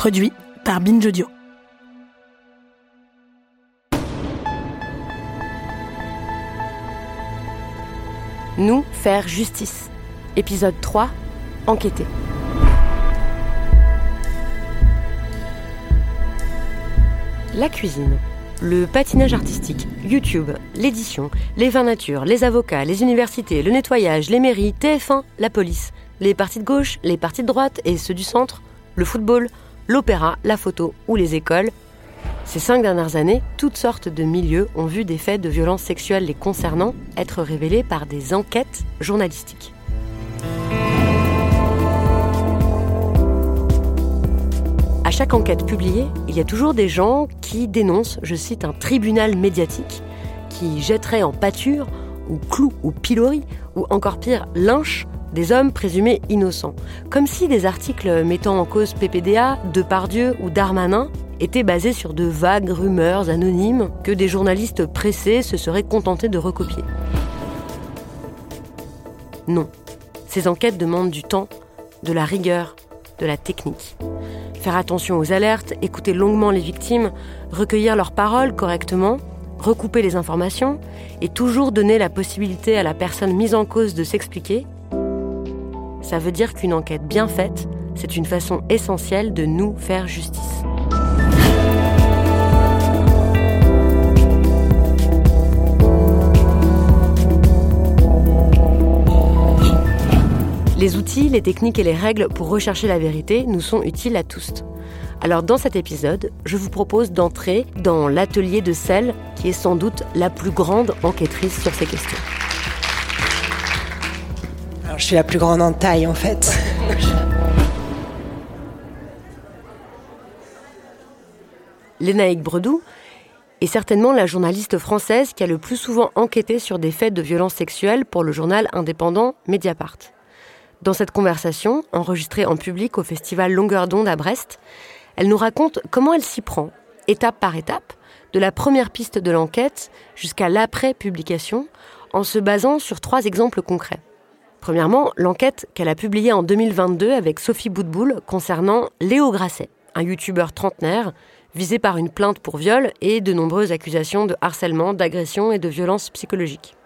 Produit par Binge Audio. Nous faire justice. Épisode 3. Enquêter. La cuisine. Le patinage artistique, YouTube, l'édition, les vins nature, les avocats, les universités, le nettoyage, les mairies, TF1, la police, les partis de gauche, les partis de droite et ceux du centre, le football, l'opéra, la photo ou les écoles. Ces cinq dernières années, toutes sortes de milieux ont vu des faits de violence sexuelle les concernant être révélés par des enquêtes journalistiques. À chaque enquête publiée, il y a toujours des gens qui dénoncent, je cite, un tribunal médiatique qui jetterait en pâture, ou clou, ou pilori, ou encore pire, lynche des hommes présumés innocents. Comme si des articles mettant en cause PPDA, Depardieu ou Darmanin étaient basés sur de vagues rumeurs anonymes que des journalistes pressés se seraient contentés de recopier. Non. Ces enquêtes demandent du temps, de la rigueur, de la technique. Faire attention aux alertes, écouter longuement les victimes, recueillir leurs paroles correctement, recouper les informations et toujours donner la possibilité à la personne mise en cause de s'expliquer. Ça veut dire qu'une enquête bien faite, c'est une façon essentielle de nous faire justice. Les outils, les techniques et les règles pour rechercher la vérité nous sont utiles à tous. Alors dans cet épisode, je vous propose d'entrer dans l'atelier de celle qui est sans doute la plus grande enquêtrice sur ces questions. Je suis la plus grande en taille en fait. Lénaïque Bredou est certainement la journaliste française qui a le plus souvent enquêté sur des faits de violence sexuelle pour le journal indépendant Mediapart. Dans cette conversation, enregistrée en public au festival Longueur d'onde à Brest, elle nous raconte comment elle s'y prend, étape par étape, de la première piste de l'enquête jusqu'à l'après-publication, en se basant sur trois exemples concrets. Premièrement, l'enquête qu'elle a publiée en 2022 avec Sophie Boutboul concernant Léo Grasset, un youtubeur trentenaire visé par une plainte pour viol et de nombreuses accusations de harcèlement, d'agression et de violence psychologique.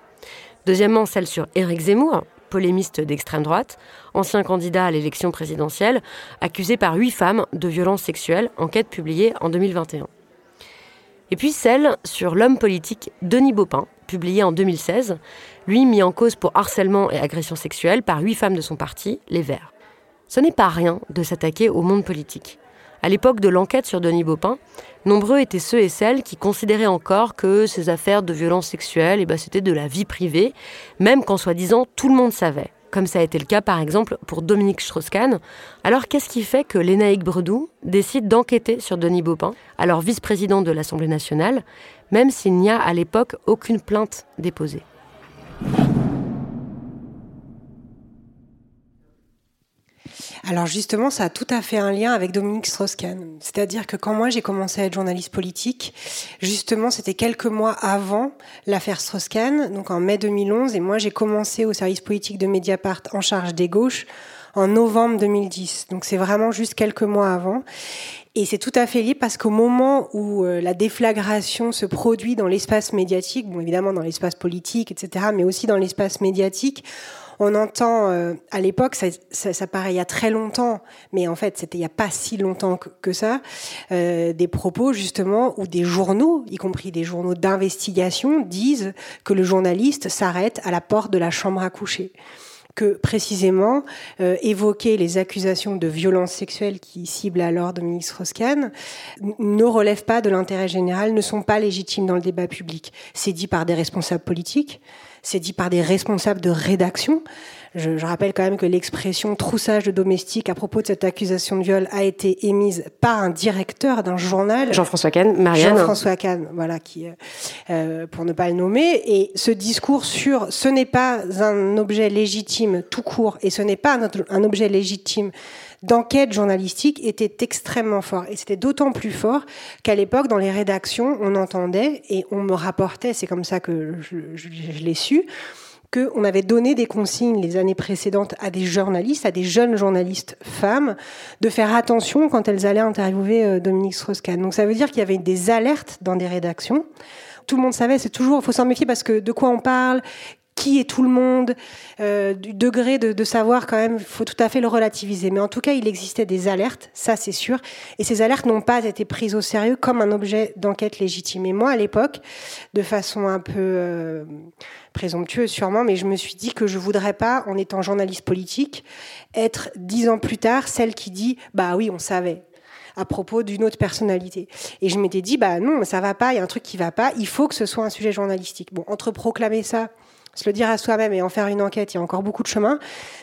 Deuxièmement, celle sur Éric Zemmour, polémiste d'extrême droite, ancien candidat à l'élection présidentielle, accusé par huit femmes de violences sexuelles, enquête publiée en 2021. Et puis celle sur l'homme politique Denis Baupin, publiée en 2016, lui mis en cause pour harcèlement et agression sexuelle par huit femmes de son parti, les Verts. Ce n'est pas rien de s'attaquer au monde politique. À l'époque de l'enquête sur Denis Baupin, nombreux étaient ceux et celles qui considéraient encore que ces affaires de violence sexuelle, eh ben, c'était de la vie privée, même quand soi-disant tout le monde savait, comme ça a été le cas par exemple pour Dominique Strauss-Kahn. Alors qu'est-ce qui fait que Lénaïque Bredou décide d'enquêter sur Denis Baupin, alors vice-président de l'Assemblée nationale, même s'il n'y a à l'époque aucune plainte déposée? Alors justement, ça a tout à fait un lien avec Dominique Strauss-Kahn. C'est-à-dire que quand moi j'ai commencé à être journaliste politique, justement, c'était quelques mois avant l'affaire Strauss-Kahn, donc en mai 2011, et moi j'ai commencé au service politique de Mediapart en charge des gauches en novembre 2010. Donc c'est vraiment juste quelques mois avant. Et c'est tout à fait lié parce qu'au moment où euh, la déflagration se produit dans l'espace médiatique, bon évidemment dans l'espace politique, etc., mais aussi dans l'espace médiatique, on entend euh, à l'époque, ça, ça, paraît il y a très longtemps, mais en fait c'était il n'y a pas si longtemps que, ça, euh, des propos justement où des journaux, y compris des journaux d'investigation, disent que le journaliste s'arrête à la porte de la chambre à coucher que précisément euh, évoquer les accusations de violence sexuelle qui ciblent alors Dominique Strauss-Kahn ne relèvent pas de l'intérêt général, ne sont pas légitimes dans le débat public. C'est dit par des responsables politiques, c'est dit par des responsables de rédaction. Je, je rappelle quand même que l'expression troussage de domestique à propos de cette accusation de viol a été émise par un directeur d'un journal. Jean-François Kahn, Marianne. Jean-François Kahn, voilà, qui, euh, pour ne pas le nommer. Et ce discours sur ce n'est pas un objet légitime tout court et ce n'est pas un, un objet légitime d'enquête journalistique était extrêmement fort. Et c'était d'autant plus fort qu'à l'époque, dans les rédactions, on entendait et on me rapportait, c'est comme ça que je, l'ai su, qu'on avait donné des consignes les années précédentes à des journalistes, à des jeunes journalistes femmes, de faire attention quand elles allaient interviewer euh, Dominique Strauss-Kahn. Donc ça veut dire qu'il y avait des alertes dans des rédactions tout le monde savait, c'est toujours, faut s'en méfier parce que de quoi on parle, qui est tout le monde, euh, du degré de, savoir quand même, il faut tout à fait le relativiser. Mais en tout cas, il existait des alertes, ça c'est sûr, et ces alertes n'ont pas été prises au sérieux comme un objet d'enquête légitime. Et moi, à l'époque, de façon un peu euh, présomptueuse sûrement, mais je me suis dit que je voudrais pas, en étant journaliste politique, être dix ans plus tard celle qui dit, bah oui, on savait à propos d'une autre personnalité. Et je m'étais dit, bah non, ça va pas, il y a un truc qui va pas, il faut que ce soit un sujet journalistique. Bon, entre proclamer ça se le dire à soi-même et en faire une enquête, il y a encore beaucoup de chemin.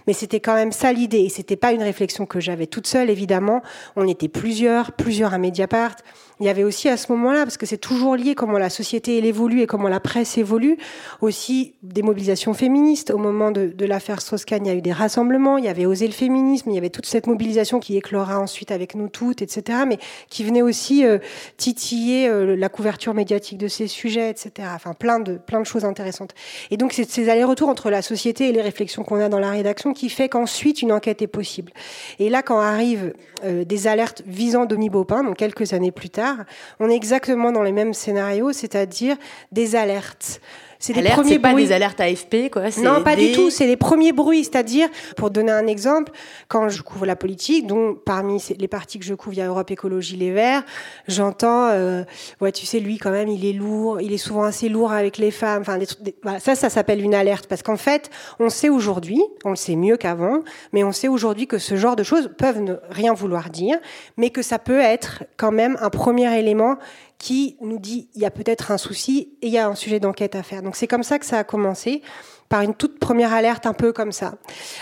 Mais c'était quand même ça l'idée. Et c'était pas une réflexion que j'avais toute seule, évidemment. On était plusieurs, plusieurs à Mediapart. Il y avait aussi à ce moment-là, parce que c'est toujours lié comment la société évolue et comment la presse évolue, aussi des mobilisations féministes. Au moment de, de l'affaire Strauss-Kahn, il y a eu des rassemblements, il y avait osé le féminisme, il y avait toute cette mobilisation qui éclora ensuite avec nous toutes, etc., mais qui venait aussi euh, titiller euh, la couverture médiatique de ces sujets, etc. Enfin, plein de, plein de choses intéressantes. Et donc, c'est ces allers-retours entre la société et les réflexions qu'on a dans la rédaction qui fait qu'ensuite une enquête est possible. Et là, quand arrivent euh, des alertes visant Denis Baupin, donc quelques années plus tard, on est exactement dans les mêmes scénarios, c'est-à-dire des alertes c'est les premiers pas des alertes AFP, quoi. Non, pas du tout. C'est les premiers bruits. C'est-à-dire, pour donner un exemple, quand je couvre la politique, dont parmi les partis que je couvre, il y a Europe Écologie Les Verts, j'entends, euh, ouais, tu sais, lui, quand même, il est lourd. Il est souvent assez lourd avec les femmes. Enfin, des trucs, voilà, ça, ça s'appelle une alerte. Parce qu'en fait, on sait aujourd'hui, on le sait mieux qu'avant, mais on sait aujourd'hui que ce genre de choses peuvent ne rien vouloir dire, mais que ça peut être quand même un premier élément qui nous dit il y a peut-être un souci et il y a un sujet d'enquête à faire. Donc c'est comme ça que ça a commencé, par une toute première alerte un peu comme ça.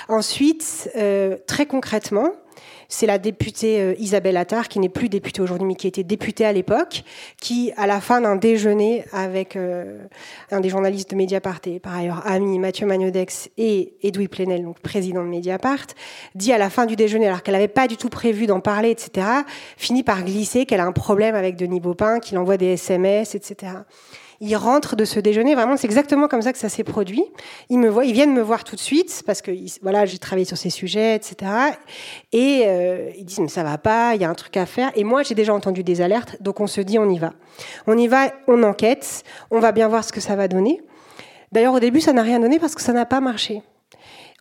Ensuite, euh, très concrètement, c'est la députée euh, Isabelle Attard, qui n'est plus députée aujourd'hui, mais qui était députée à l'époque, qui, à la fin d'un déjeuner avec euh, un des journalistes de Mediapart et par ailleurs ami Mathieu Magnodex et Edoui Plenel, donc président de Mediapart, dit à la fin du déjeuner, alors qu'elle n'avait pas du tout prévu d'en parler, etc., finit par glisser qu'elle a un problème avec Denis Baupin, qu'il envoie des SMS, etc. Ils rentrent de ce déjeuner. Vraiment, c'est exactement comme ça que ça s'est produit. Ils me voient, ils viennent me voir tout de suite parce que voilà, j'ai travaillé sur ces sujets, etc. Et euh, ils disent mais ça va pas, il y a un truc à faire. Et moi, j'ai déjà entendu des alertes, donc on se dit on y va. On y va, on enquête, on va bien voir ce que ça va donner. D'ailleurs, au début, ça n'a rien donné parce que ça n'a pas marché.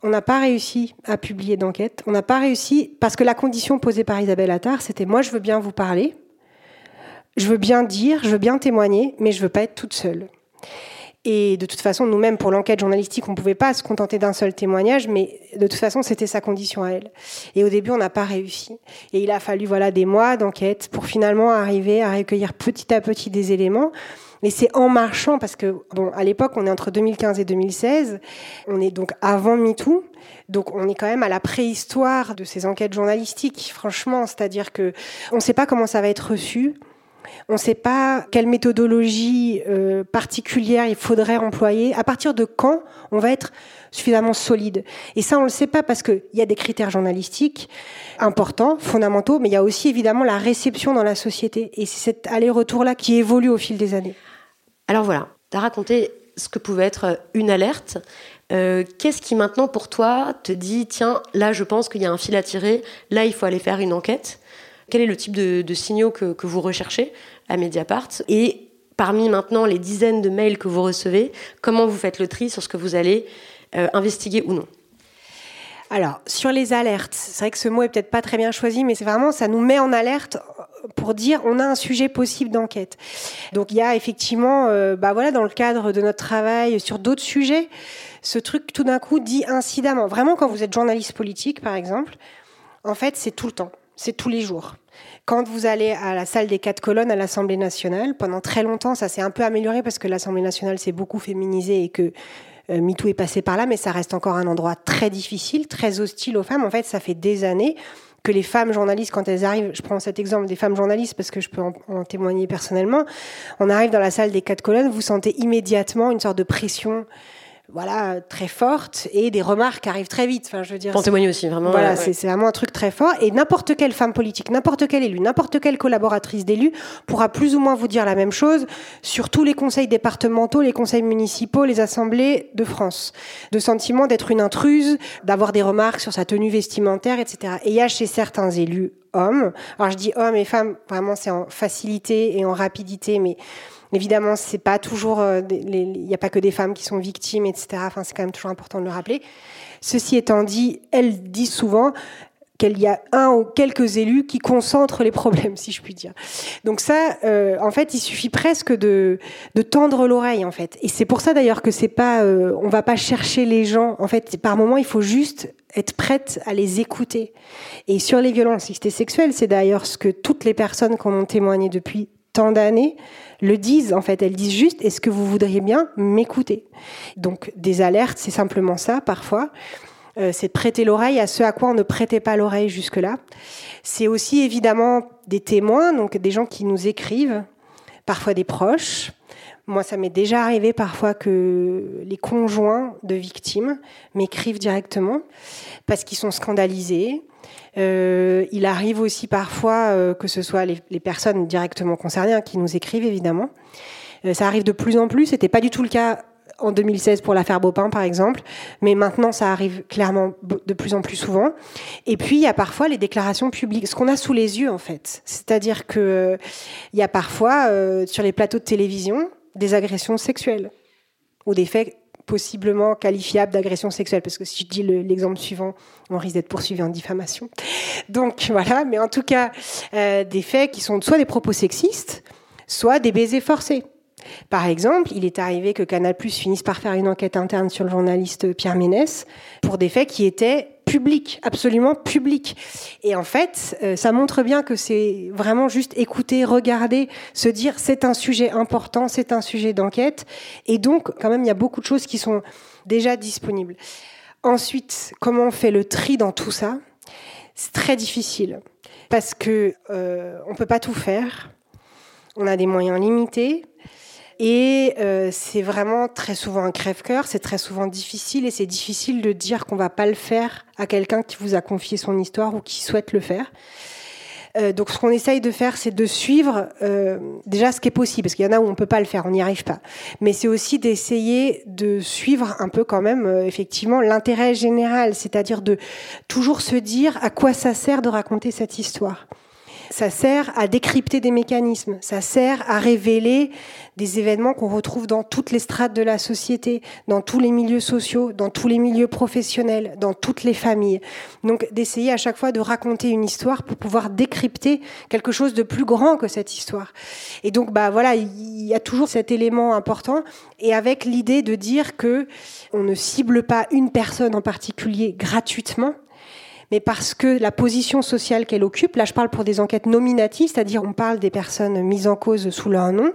On n'a pas réussi à publier d'enquête. On n'a pas réussi parce que la condition posée par Isabelle Attard, c'était moi, je veux bien vous parler, je veux bien dire, je veux bien témoigner, mais je veux pas être toute seule. Et de toute façon, nous-mêmes, pour l'enquête journalistique, on ne pouvait pas se contenter d'un seul témoignage, mais de toute façon, c'était sa condition à elle. Et au début, on n'a pas réussi. Et il a fallu voilà des mois d'enquête pour finalement arriver à recueillir petit à petit des éléments. Mais c'est en marchant, parce que, bon, à l'époque, on est entre 2015 et 2016, on est donc avant MeToo, donc on est quand même à la préhistoire de ces enquêtes journalistiques, franchement, c'est-à-dire que on ne sait pas comment ça va être reçu, on ne sait pas quelle méthodologie euh, particulière il faudrait employer. À partir de quand on va être suffisamment solide? Et ça, on ne le sait pas parce qu'il y a des critères journalistiques importants, fondamentaux, mais il y a aussi évidemment la réception dans la société. Et c'est cet aller-retour-là qui évolue au fil des années. Alors voilà, tu as raconté ce que pouvait être une alerte. Euh, qu'est-ce qui maintenant pour toi te dit, tiens, là je pense qu'il y a un fil à tirer, là il faut aller faire une enquête? Quel est le type de, signaux que, vous recherchez à Mediapart Et parmi maintenant les dizaines de mails que vous recevez, comment vous faites le tri sur ce que vous allez euh, investiguer ou non alors, sur les alertes, c'est vrai que ce mot est peut-être pas très bien choisi, mais c'est vraiment, ça nous met en alerte pour dire on a un sujet possible d'enquête. Donc il y a effectivement, euh, bah voilà, dans le cadre de notre travail sur d'autres sujets, ce truc tout d'un coup dit incidemment. Vraiment, quand vous êtes journaliste politique, par exemple, en fait, c'est tout le temps c'est tous les jours. Quand vous allez à la salle des quatre colonnes à l'Assemblée nationale, pendant très longtemps, ça s'est un peu amélioré parce que l'Assemblée nationale s'est beaucoup féminisée et que euh, MeToo est passé par là, mais ça reste encore un endroit très difficile, très hostile aux femmes. En fait, ça fait des années que les femmes journalistes, quand elles arrivent, je prends cet exemple des femmes journalistes parce que je peux en, en témoigner personnellement, on arrive dans la salle des quatre colonnes, vous sentez immédiatement une sorte de pression voilà, très fortes et des remarques arrivent très vite. Enfin, je veux dire. Pour témoigner aussi, vraiment. Voilà, c'est vraiment un truc très fort. Et n'importe quelle femme politique, n'importe quel élu, n'importe quelle collaboratrice d'élu pourra plus ou moins vous dire la même chose sur tous les conseils départementaux, les conseils municipaux, les assemblées de France. De sentiment d'être une intruse, d'avoir des remarques sur sa tenue vestimentaire, etc. Et il y a chez certains élus hommes, alors je dis hommes et femmes, vraiment c'est en facilité et en rapidité, mais Évidemment, c'est pas toujours, euh, il n'y a pas que des femmes qui sont victimes, etc. Enfin, c'est quand même toujours important de le rappeler. Ceci étant dit, elles disent souvent qu'il y a un ou quelques élus qui concentrent les problèmes, si je puis dire. Donc ça, euh, en fait, il suffit presque de, de tendre l'oreille, en fait. Et c'est pour ça d'ailleurs que c'est pas, euh, on va pas chercher les gens. En fait, par moment, il faut juste être prête à les écouter. Et sur les violences sexuelles, c'est d'ailleurs ce que toutes les personnes qui en ont témoigné depuis tant d'années le disent en fait. Elles disent juste est-ce que vous voudriez bien m'écouter? Donc des alertes, c'est simplement ça parfois. Euh, c'est de prêter l'oreille à ce à quoi on ne prêtait pas l'oreille jusque-là. C'est aussi évidemment des témoins, donc des gens qui nous écrivent, parfois des proches. Moi, ça m'est déjà arrivé parfois que les conjoints de victimes m'écrivent directement parce qu'ils sont scandalisés, euh, il arrive aussi parfois euh, que ce soit les, personnes directement concernées hein, qui nous écrivent, évidemment. Euh, ça arrive de plus en plus. C'était pas du tout le cas en 2016 pour l'affaire Bopin, par exemple, mais maintenant ça arrive clairement de plus en plus souvent. Et puis il y a parfois les déclarations publiques, ce qu'on a sous les yeux en fait. C'est-à-dire que il y a parfois sur les plateaux de télévision des agressions sexuelles ou des faits possiblement qualifiable d'agression sexuelle, parce que si je dis l'exemple suivant, on risque d'être poursuivi en diffamation. Donc voilà, mais en tout cas, euh, des faits qui sont soit des propos sexistes, soit des baisers forcés. Par exemple, il est arrivé que Canal Plus finisse par faire une enquête interne sur le journaliste Pierre Ménès pour des faits qui étaient publics, absolument publics. Et en fait, euh, ça montre bien que c'est vraiment juste écouter, regarder, se dire c'est un sujet important, c'est un sujet d'enquête. Et donc, quand même, il y a beaucoup de choses qui sont déjà disponibles. Ensuite, comment on fait le tri dans tout ça? C'est très difficile parce que euh, on peut pas tout faire. On a des moyens limités. Et euh, c'est vraiment très souvent un crève-cœur, c'est très souvent difficile et c'est difficile de dire qu'on va pas le faire à quelqu'un qui vous a confié son histoire ou qui souhaite le faire. Euh, donc ce qu'on essaye de faire, c'est de suivre euh, déjà ce qui est possible, parce qu'il y en a où on peut pas le faire, on n'y arrive pas. Mais c'est aussi d'essayer de suivre un peu quand même, euh, effectivement, l'intérêt général, c'est-à-dire de toujours se dire à quoi ça sert de raconter cette histoire. Ça sert à décrypter des mécanismes, ça sert à révéler des événements qu'on retrouve dans toutes les strates de la société, dans tous les milieux sociaux, dans tous les milieux professionnels, dans toutes les familles. Donc d'essayer à chaque fois de raconter une histoire pour pouvoir décrypter quelque chose de plus grand que cette histoire. Et donc bah voilà, il y a toujours cet élément important et avec l'idée de dire que on ne cible pas une personne en particulier gratuitement, mais parce que la position sociale qu'elle occupe, là je parle pour des enquêtes nominatives, c'est-à-dire on parle des personnes mises en cause sous leur nom,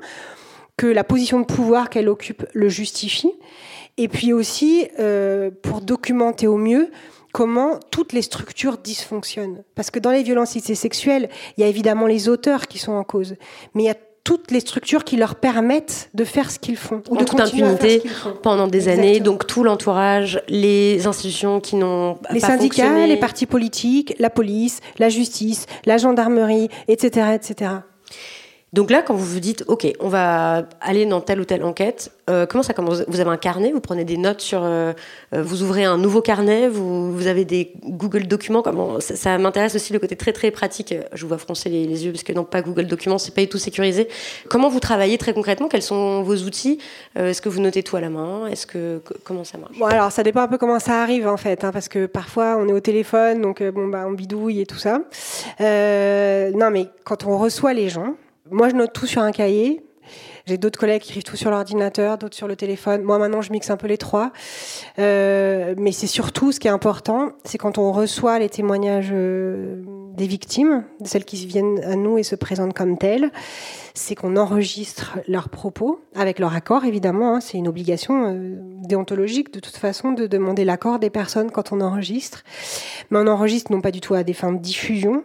que la position de pouvoir qu'elle occupe le justifie, et puis aussi euh, pour documenter au mieux comment toutes les structures dysfonctionnent. Parce que dans les violences sexuelles, il y a évidemment les auteurs qui sont en cause, mais il y a toutes les structures qui leur permettent de faire ce qu'ils font. Ou de toute impunité pendant des années, donc tout l'entourage, les institutions qui n'ont les syndicats, les partis politiques, la police, la justice, la gendarmerie, etc., etc. Donc là, quand vous vous dites, OK, on va aller dans telle ou telle enquête, euh, comment ça commence? Vous avez un carnet, vous prenez des notes sur... Euh, euh, vous ouvrez un nouveau carnet, vous, vous avez des Google Documents. Comment Ça, m'intéresse aussi le côté très très pratique. Je vous vois froncer les, yeux parce que non, pas Google Documents, c'est pas du tout sécurisé. Comment vous travaillez très concrètement? Quels sont vos outils? Est-ce que vous notez tout à la main? Est-ce que comment ça marche? Bon, alors ça dépend un peu comment ça arrive en fait, hein, parce que parfois on est au téléphone, donc bon bah on bidouille et tout ça. non, mais quand on reçoit les gens, moi, je note tout sur un cahier. J'ai d'autres collègues qui écrivent tout sur l'ordinateur, d'autres sur le téléphone. Moi, maintenant, je mixe un peu les trois. Euh, mais c'est surtout ce qui est important, c'est quand on reçoit les témoignages euh, des victimes, celles qui viennent à nous et se présentent comme telles, c'est qu'on enregistre leurs propos, avec leur accord évidemment, hein. c'est une obligation euh, déontologique de toute façon de demander l'accord des personnes quand on enregistre. Mais on enregistre non pas du tout à des fins de diffusion,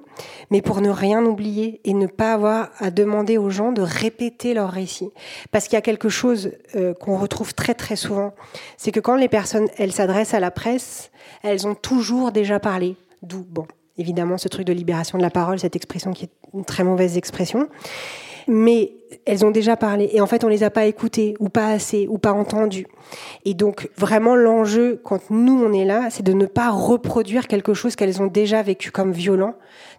mais pour ne rien oublier et ne pas avoir à demander aux gens de répéter leur récit. Parce qu'il y a quelque chose euh, qu'on retrouve très très souvent, c'est que quand les personnes, elles s'adressent à la presse, elles ont toujours déjà parlé. D'où, bon, évidemment, ce truc de libération de la parole, cette expression qui est une très mauvaise expression. Mais elles ont déjà parlé et en fait on les a pas écoutées ou pas assez ou pas entendues. Et donc vraiment l'enjeu quand nous on est là, c'est de ne pas reproduire quelque chose qu'elles ont déjà vécu comme violent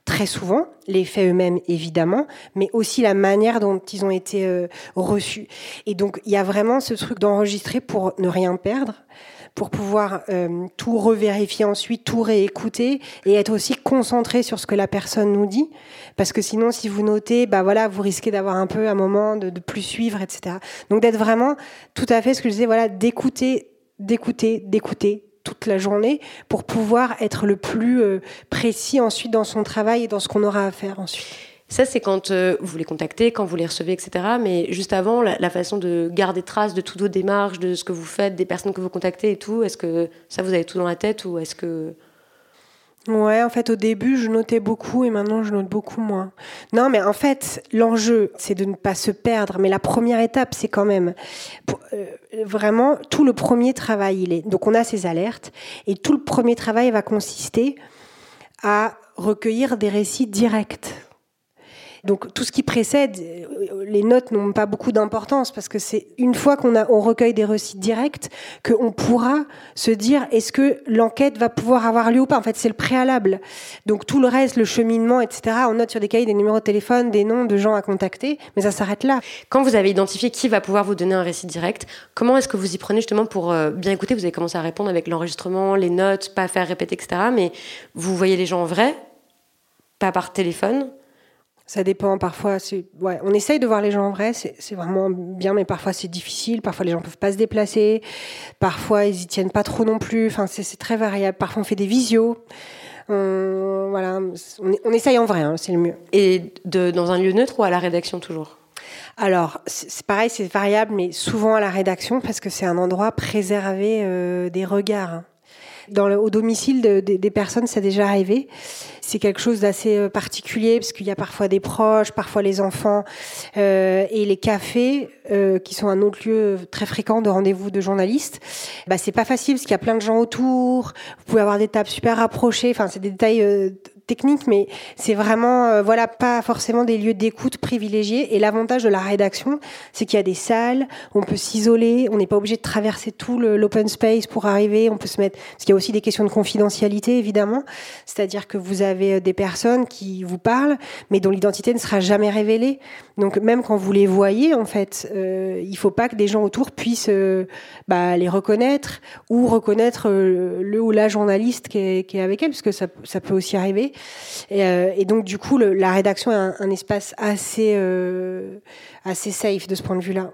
très souvent, les faits eux-mêmes évidemment, mais aussi la manière dont ils ont été euh, reçus. Et donc il y a vraiment ce truc d'enregistrer pour ne rien perdre pour pouvoir euh, tout revérifier ensuite, tout réécouter et être aussi concentré sur ce que la personne nous dit. Parce que sinon, si vous notez, bah voilà, vous risquez d'avoir un peu un moment de, de plus suivre, etc. Donc d'être vraiment tout à fait ce que je disais, voilà, d'écouter, d'écouter, d'écouter toute la journée pour pouvoir être le plus euh, précis ensuite dans son travail et dans ce qu'on aura à faire ensuite. Ça, c'est quand euh, vous les contactez, quand vous les recevez, etc. Mais juste avant, la, façon de garder trace de toutes vos démarches, de ce que vous faites, des personnes que vous contactez et tout, est-ce que ça, vous avez tout dans la tête ou est-ce que... Ouais, en fait, au début, je notais beaucoup et maintenant, je note beaucoup moins. Non, mais en fait, l'enjeu, c'est de ne pas se perdre. Mais la première étape, c'est quand même euh, vraiment tout le premier travail. Il est donc on a ces alertes et tout le premier travail va consister à recueillir des récits directs donc tout ce qui précède, euh, les notes n'ont pas beaucoup d'importance parce que c'est une fois qu'on recueille des récits directs qu'on pourra se dire est-ce que l'enquête va pouvoir avoir lieu ou pas? En fait, c'est le préalable. Donc tout le reste, le cheminement, etc. On note sur des cahiers des numéros de téléphone, des noms de gens à contacter, mais ça s'arrête là. Quand vous avez identifié qui va pouvoir vous donner un récit direct, comment est-ce que vous y prenez justement pour euh, bien écouter? Vous avez commencé à répondre avec l'enregistrement, les notes, pas faire répéter, etc. Mais vous voyez les gens en vrai, pas par téléphone? Ça dépend parfois. Ouais, on essaye de voir les gens en vrai, c'est vraiment bien, mais parfois c'est difficile. Parfois les gens peuvent pas se déplacer. Parfois ils y tiennent pas trop non plus. Enfin, c'est très variable. Parfois on fait des visios. On, voilà, on, essaye en vrai, hein, c'est le mieux. Et de, dans un lieu neutre ou à la rédaction toujours? Alors, c'est pareil, c'est variable, mais souvent à la rédaction parce que c'est un endroit préservé euh, des regards. Dans au domicile de, des personnes, c'est déjà arrivé c'est quelque chose d'assez euh, particulier parce qu'il y a parfois des proches, parfois les enfants euh, et les cafés euh, qui sont un autre lieu très fréquent de rendez-vous de journalistes. Bah c'est pas facile parce qu'il y a plein de gens autour. Vous pouvez avoir des tables super rapprochées. Enfin c'est des détails euh, technique, mais c'est vraiment, euh, voilà, pas forcément des lieux d'écoute privilégiés. Et l'avantage de la rédaction, c'est qu'il y a des salles, on peut s'isoler, on n'est pas obligé de traverser tout l'open space pour arriver, on peut se mettre, parce qu'il y a aussi des questions de confidentialité, évidemment. C'est-à-dire que vous avez euh, des personnes qui vous parlent, mais dont l'identité ne sera jamais révélée. Donc, même quand vous les voyez, en fait, euh, il faut pas que des gens autour puissent euh, bah, les reconnaître ou reconnaître le ou la journaliste qui est, qui est avec elle, parce que ça peut aussi arriver. Et, euh, et, donc, du coup, la rédaction est un, espace assez, euh, assez safe de ce point de vue-là.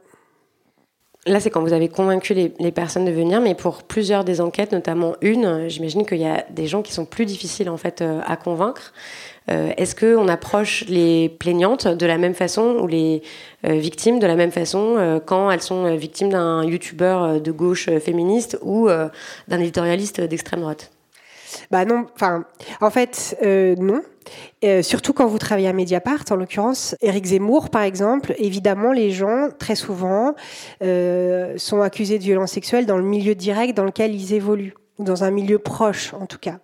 Là, c'est quand vous avez convaincu les, personnes de venir, mais pour plusieurs des enquêtes, notamment une, j'imagine qu'il y a des gens qui sont plus difficiles en fait euh, à convaincre. Est-ce qu'on approche les plaignantes de la même façon ou les victimes de la même façon quand elles sont victimes d'un youtubeur de gauche féministe ou d'un éditorialiste d'extrême droite? Bah non, enfin, en fait, euh, non. Euh, surtout quand vous travaillez à Mediapart, en l'occurrence, Éric Zemmour, par exemple, évidemment, les gens, très souvent, euh, sont accusés de violences sexuelles dans le milieu direct dans lequel ils évoluent, ou dans un milieu proche, en tout cas.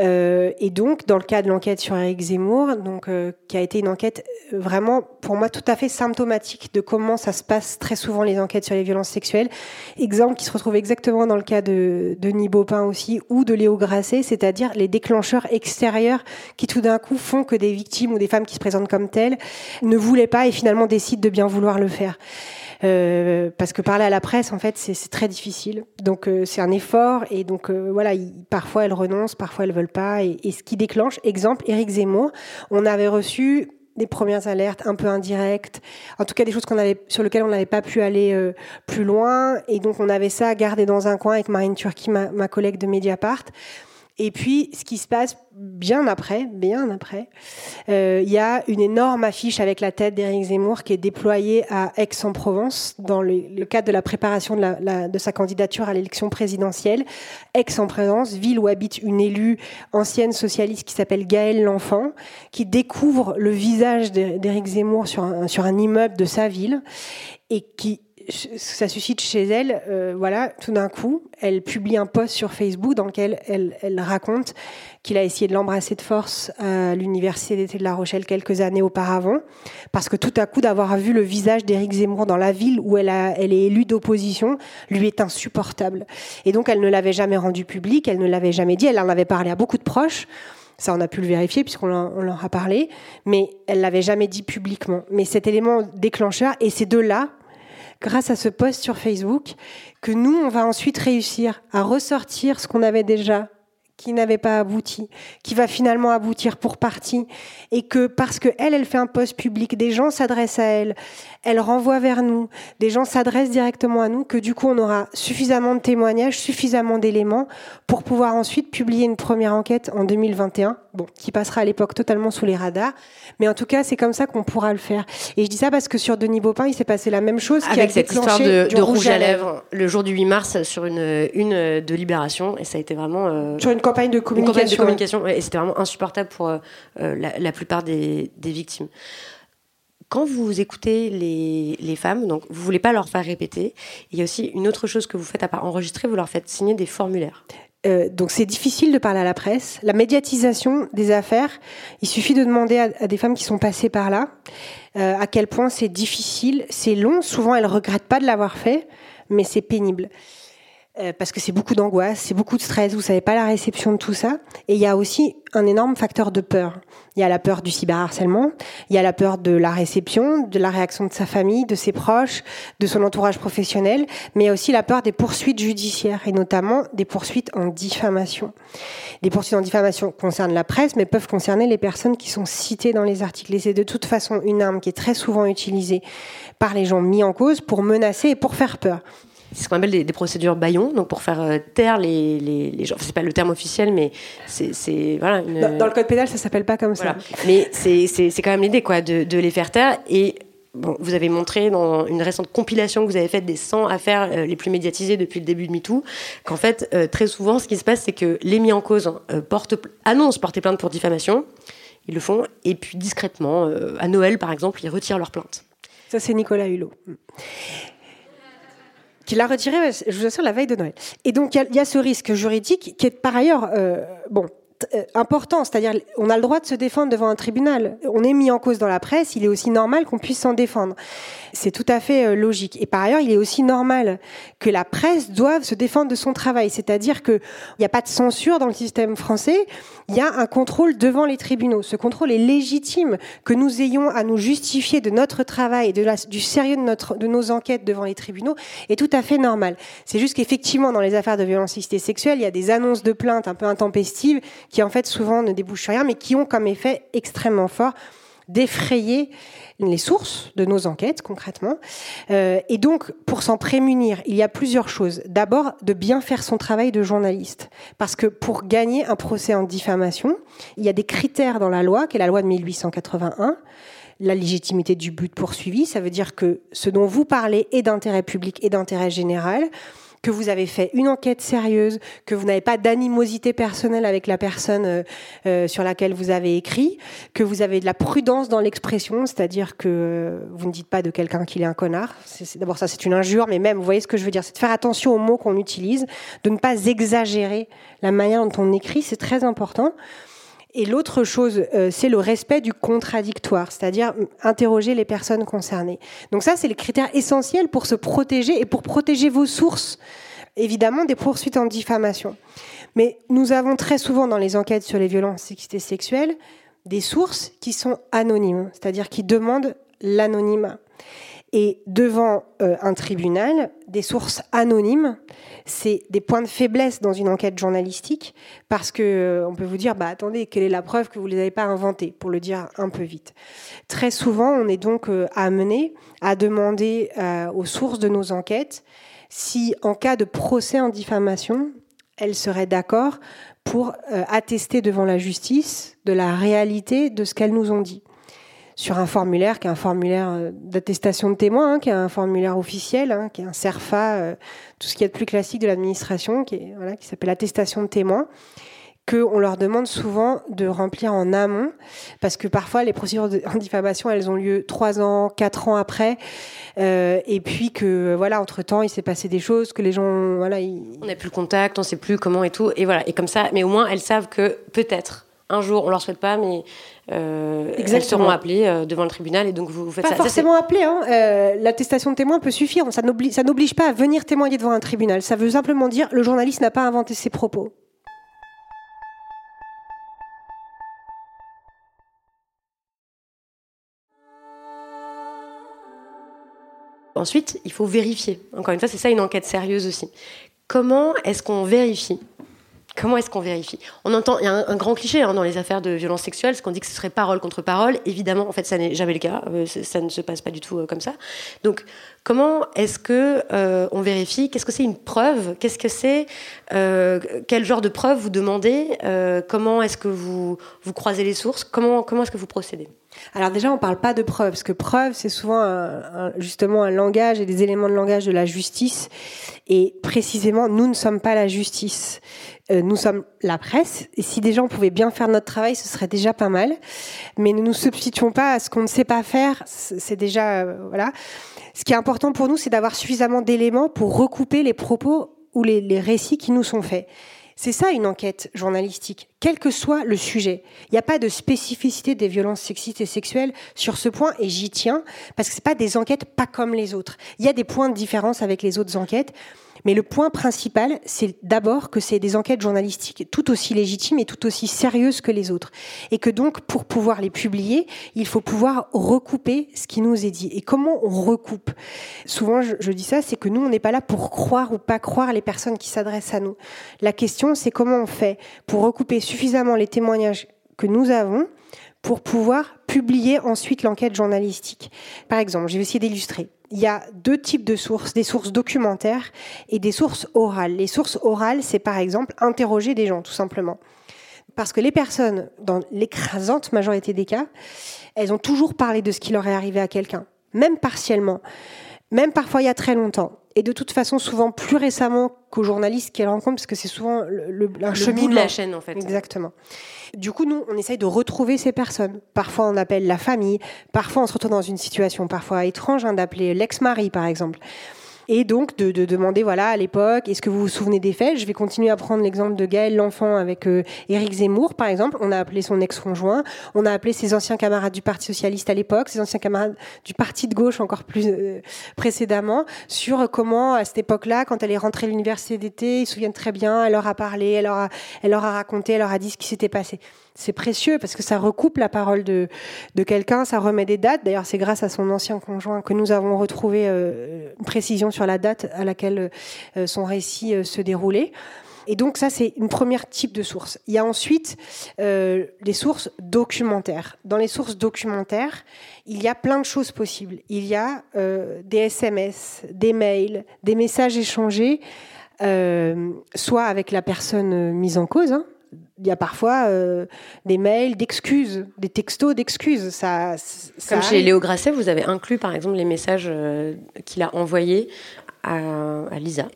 Euh, et donc, dans le cas de l'enquête sur Eric Zemmour, donc, euh, qui a été une enquête euh, vraiment, pour moi, tout à fait symptomatique de comment ça se passe très souvent les enquêtes sur les violences sexuelles. Exemple qui se retrouve exactement dans le cas de Denis Baupin aussi, ou de Léo Grasset, c'est-à-dire les déclencheurs extérieurs qui tout d'un coup font que des victimes ou des femmes qui se présentent comme telles ne voulaient pas et finalement décident de bien vouloir le faire. Euh, parce que parler à la presse, en fait, c'est très difficile. Donc euh, c'est un effort et donc euh, voilà, parfois elles renoncent, parfois elles veulent pas. Et, et, ce qui déclenche, exemple, Éric Zemmour, on avait reçu des premières alertes un peu indirectes, en tout cas des choses qu'on avait sur lesquelles on n'avait pas pu aller euh, plus loin, et donc on avait ça gardé dans un coin avec Marine Turki, ma, ma collègue de Mediapart. Et puis, ce qui se passe bien après, bien après, euh, il y a une énorme affiche avec la tête d'Éric Zemmour qui est déployée à Aix-en-Provence dans le, cadre de la préparation de, la, de sa candidature à l'élection présidentielle. Aix-en-Provence, ville où habite une élue ancienne socialiste qui s'appelle Gaëlle L'Enfant, qui découvre le visage d'Éric Zemmour sur un, sur un immeuble de sa ville et qui ça suscite chez elle, euh, voilà, tout d'un coup, elle publie un post sur Facebook dans lequel elle, raconte qu'il a essayé de l'embrasser de force à l'université d'été de La Rochelle quelques années auparavant, parce que tout à coup d'avoir vu le visage d'Éric Zemmour dans la ville où elle est élue d'opposition lui est insupportable. Et donc elle ne l'avait jamais rendu public, elle ne l'avait jamais dit, elle en avait parlé à beaucoup de proches. Ça, on a pu le vérifier puisqu'on leur a parlé, mais elle l'avait jamais dit publiquement. Mais cet élément déclencheur, et ces deux-là, grâce à ce post sur Facebook, que nous, on va ensuite réussir à ressortir ce qu'on avait déjà qui n'avait pas abouti, qui va finalement aboutir pour partie, et que parce que elle, elle fait un poste public, des gens s'adressent à elle, elle renvoie vers nous, des gens s'adressent directement à nous, que du coup on aura suffisamment de témoignages, suffisamment d'éléments pour pouvoir ensuite publier une première enquête en 2021, bon, qui passera à l'époque totalement sous les radars, mais en tout cas c'est comme ça qu'on pourra le faire. Et je dis ça parce que sur Denis Baupin, il s'est passé la même chose. Avec cette histoire de, rouge, à lèvres, le jour du 8 mars sur une une de Libération, et ça a été vraiment euh, sur une campagne de communication. Une campagne de communication, et c'était vraiment insupportable pour euh, la, la, plupart des, des victimes quand vous écoutez les, les, femmes, donc vous voulez pas leur faire répéter, il y a aussi une autre chose que vous faites à part enregistrer, vous leur faites signer des formulaires. Euh, donc c'est difficile de parler à la presse. La médiatisation des affaires, il suffit de demander à, des femmes qui sont passées par là euh, à quel point c'est difficile, c'est long. Souvent elles regrettent pas de l'avoir fait, mais c'est pénible. Euh, parce que c'est beaucoup d'angoisse, c'est beaucoup de stress, vous savez pas la réception de tout ça. Et il y a aussi un énorme facteur de peur. Il y a la peur du cyberharcèlement, il y a la peur de la réception, de la réaction de sa famille, de ses proches, de son entourage professionnel, mais il y a aussi la peur des poursuites judiciaires et notamment des poursuites en diffamation. Les poursuites en diffamation concernent la presse, mais peuvent concerner les personnes qui sont citées dans les articles. Et c'est de toute façon une arme qui est très souvent utilisée par les gens mis en cause pour menacer et pour faire peur ce qu'on appelle des, procédures baillons, donc pour faire euh, taire les, les, les gens. c'est pas le terme officiel, mais c'est voilà. Dans, le code pénal, ça s'appelle pas comme ça. Mais c'est quand même l'idée, quoi, de, de, les faire taire. Et bon, vous avez montré dans une récente compilation que vous avez faite des 100 affaires euh, les plus médiatisées depuis le début de MeToo, qu'en fait, euh, très souvent, ce qui se passe, c'est que les mis en cause portent, annoncent porter plainte pour diffamation. Ils le font, et puis discrètement, à Noël par exemple, ils retirent leur plainte. Ça, c'est Nicolas Hulot qui l'a retiré, je vous assure, la veille de Noël. Et donc, il y, a ce risque juridique qui est par ailleurs, euh, bon, euh, important, c'est-à-dire on a le droit de se défendre devant un tribunal. On est mis en cause dans la presse, il est aussi normal qu'on puisse s'en défendre. C'est tout à fait euh, logique. Et par ailleurs, il est aussi normal que la presse doive se défendre de son travail, c'est-à-dire qu'il n'y a pas de censure dans le système français, il y a un contrôle devant les tribunaux. Ce contrôle est légitime, que nous ayons à nous justifier de notre travail et du sérieux de, notre, de nos enquêtes devant les tribunaux est tout à fait normal. C'est juste qu'effectivement, dans les affaires de violence sexuelle, il y a des annonces de plaintes un peu intempestives qui en fait souvent ne débouchent rien, mais qui ont comme effet extrêmement fort d'effrayer les sources de nos enquêtes concrètement. Euh, et donc, pour s'en prémunir, il y a plusieurs choses. D'abord, de bien faire son travail de journaliste. Parce que pour gagner un procès en diffamation, il y a des critères dans la loi, qui est la loi de 1881 la légitimité du but poursuivi, ça veut dire que ce dont vous parlez est d'intérêt public et d'intérêt général que vous avez fait une enquête sérieuse, que vous n'avez pas d'animosité personnelle avec la personne euh, euh, sur laquelle vous avez écrit, que vous avez de la prudence dans l'expression, c'est-à-dire que euh, vous ne dites pas de quelqu'un qu'il est un connard. D'abord ça c'est une injure, mais même vous voyez ce que je veux dire, c'est de faire attention aux mots qu'on utilise, de ne pas exagérer la manière dont on écrit, c'est très important. Et l'autre chose, c'est le respect du contradictoire, c'est-à-dire interroger les personnes concernées. Donc ça, c'est le critère essentiel pour se protéger et pour protéger vos sources, évidemment, des poursuites en diffamation. Mais nous avons très souvent dans les enquêtes sur les violences sexuelles des sources qui sont anonymes, c'est-à-dire qui demandent l'anonymat. Et devant euh, un tribunal, des sources anonymes, c'est des points de faiblesse dans une enquête journalistique, parce que euh, on peut vous dire, bah attendez, quelle est la preuve que vous ne les avez pas inventées, pour le dire un peu vite. Très souvent, on est donc euh, amené à demander aux sources de nos enquêtes si, en cas de procès en diffamation, elles seraient d'accord pour attester devant la justice de la réalité de ce qu'elles nous ont dit sur un formulaire qui est un formulaire euh, d'attestation de témoins, hein, qui est un formulaire officiel, hein, qui est un CERFA, euh, tout ce qui est de plus classique de l'administration, qui, s'appelle attestation de témoins qu'on leur demande souvent de remplir en amont, parce que parfois les procédures en diffamation, elles ont lieu trois ans, quatre ans après, euh, et puis que voilà, entre temps, il s'est passé des choses, que les gens, voilà, on n'a plus le contact, on ne sait plus comment et tout, et voilà, et comme ça, mais au moins elles savent que peut-être un jour, on leur souhaite pas, mais elles seront appelées euh, devant le tribunal et donc vous, faites pas ça. Pas forcément appelées. Hein. Euh, L'attestation de témoin peut suffire. Ça n'oblige pas à venir témoigner devant un tribunal. Ça veut simplement dire le journaliste n'a pas inventé ses propos. Ensuite, il faut vérifier. Encore une fois, c'est ça une enquête sérieuse aussi. Comment est-ce qu'on vérifie? Comment est-ce qu'on vérifie? On entend, il y a un, grand cliché hein, dans les affaires de violence sexuelle, ce qu'on dit que ce serait parole contre parole. Évidemment, en fait, ça n'est jamais le cas. Euh, ça ne se passe pas du tout euh, comme ça. Donc, comment est-ce que euh, on vérifie? Qu'est-ce que c'est une preuve? Qu'est-ce que c'est Quel genre de preuve vous demandez Comment est-ce que vous croisez les sources? Comment comment est-ce que vous procédez? Alors déjà, on ne parle pas de preuve, parce que preuve, c'est souvent justement un langage et des éléments de langage de la justice. Et précisément, nous ne sommes pas la justice. Euh, nous sommes la presse, et si des gens pouvaient bien faire notre travail, ce serait déjà pas mal. Mais ne nous substituons pas à ce qu'on ne sait pas faire, c'est déjà... Euh, voilà. Ce qui est important pour nous, c'est d'avoir suffisamment d'éléments pour recouper les propos ou les, les récits qui nous sont faits. C'est ça une enquête journalistique, quel que soit le sujet. Il n'y a pas de spécificité des violences sexistes et sexuelles sur ce point, et j'y tiens, parce que ce pas des enquêtes pas comme les autres. Il y a des points de différence avec les autres enquêtes. Mais le point principal, c'est d'abord que c'est des enquêtes journalistiques tout aussi légitimes et tout aussi sérieuses que les autres. Et que donc, pour pouvoir les publier, il faut pouvoir recouper ce qui nous est dit. Et comment on recoupe? Souvent, je, dis ça, c'est que nous, on n'est pas là pour croire ou pas croire les personnes qui s'adressent à nous. La question, c'est comment on fait pour recouper suffisamment les témoignages que nous avons pour pouvoir publier ensuite l'enquête journalistique. Par exemple, je vais essayer d'illustrer il y a deux types de sources, des sources documentaires et des sources orales. Les sources orales, c'est par exemple interroger des gens, tout simplement. Parce que les personnes, dans l'écrasante majorité des cas, elles ont toujours parlé de ce qui leur est arrivé à quelqu'un, même partiellement, même parfois il y a très longtemps. Et de toute façon, souvent plus récemment qu'aux journalistes qu'elles rencontrent, parce que c'est souvent le, le, un de la chaîne, en fait. Exactement. Du coup, nous, on essaye de retrouver ces personnes. Parfois, on appelle la famille. Parfois, on se retrouve dans une situation parfois étrange, hein, d'appeler l'ex-mari, par exemple et donc de, de, demander voilà à l'époque est-ce que vous vous souvenez des faits? Je vais continuer à prendre l'exemple de Gaël l'enfant avec euh, Éric Zemmour par exemple. On a appelé son ex-conjoint. On a appelé ses anciens camarades du Parti socialiste à l'époque ses anciens camarades du Parti de gauche encore plus euh, précédemment sur comment à cette époque-là quand elle est rentrée à l'université d'été ils se souviennent très bien. Elle leur a parlé elle leur a, elle leur a raconté elle leur a dit ce qui s'était passé c'est précieux parce que ça recoupe la parole de, de quelqu'un, ça remet des dates. D'ailleurs, c'est grâce à son ancien conjoint que nous avons retrouvé euh, une précision sur la date à laquelle euh, son récit euh, se déroulait. Et donc ça, c'est une première type de source. Il y a ensuite euh, les sources documentaires. Dans les sources documentaires, il y a plein de choses possibles. Il y a euh, des SMS, des mails, des messages échangés, euh, soit avec la personne mise en cause, hein, il y a parfois euh, des mails d'excuses, des textos d'excuses. Ça, Comme chez Léo Grasset, vous avez inclus par exemple les messages euh, qu'il a envoyés à, à, Lisa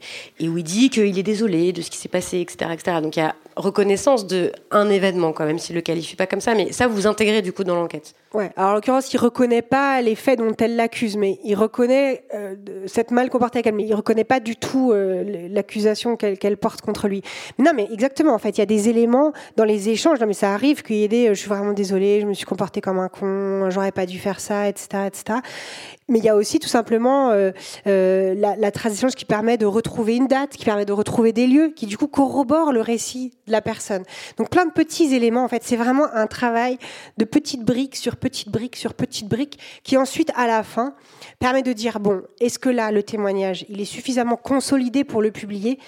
et où il dit qu'il est désolé de ce qui s'est passé, etc., etc. Donc il y a reconnaissance de un événement quand même s'il le qualifie pas comme ça, mais ça vous intégrez du coup dans l'enquête. Ouais. Alors en l'occurrence, il reconnaît pas les faits dont elle l'accuse, mais il reconnaît euh, cette mal comportée avec elle, mais il reconnaît pas du tout euh, l'accusation qu'elle porte contre lui. non, mais exactement. En fait, il y a des éléments dans les échanges. Non, mais ça arrive qu'il y ait des. Euh, je suis vraiment désolée, je me suis comportée comme un con, j'aurais pas dû faire ça, etc., etc. Mais il y a aussi tout simplement la, la transition qui permet de retrouver une date, qui permet de retrouver des lieux, qui du coup corrobore le récit de la personne. Donc plein de petits éléments. En fait, c'est vraiment un travail de petites briques sur petites briques sur petites briques, qui ensuite, à la fin, permet de dire bon, est-ce que là, le témoignage, il est suffisamment consolidé pour le publier?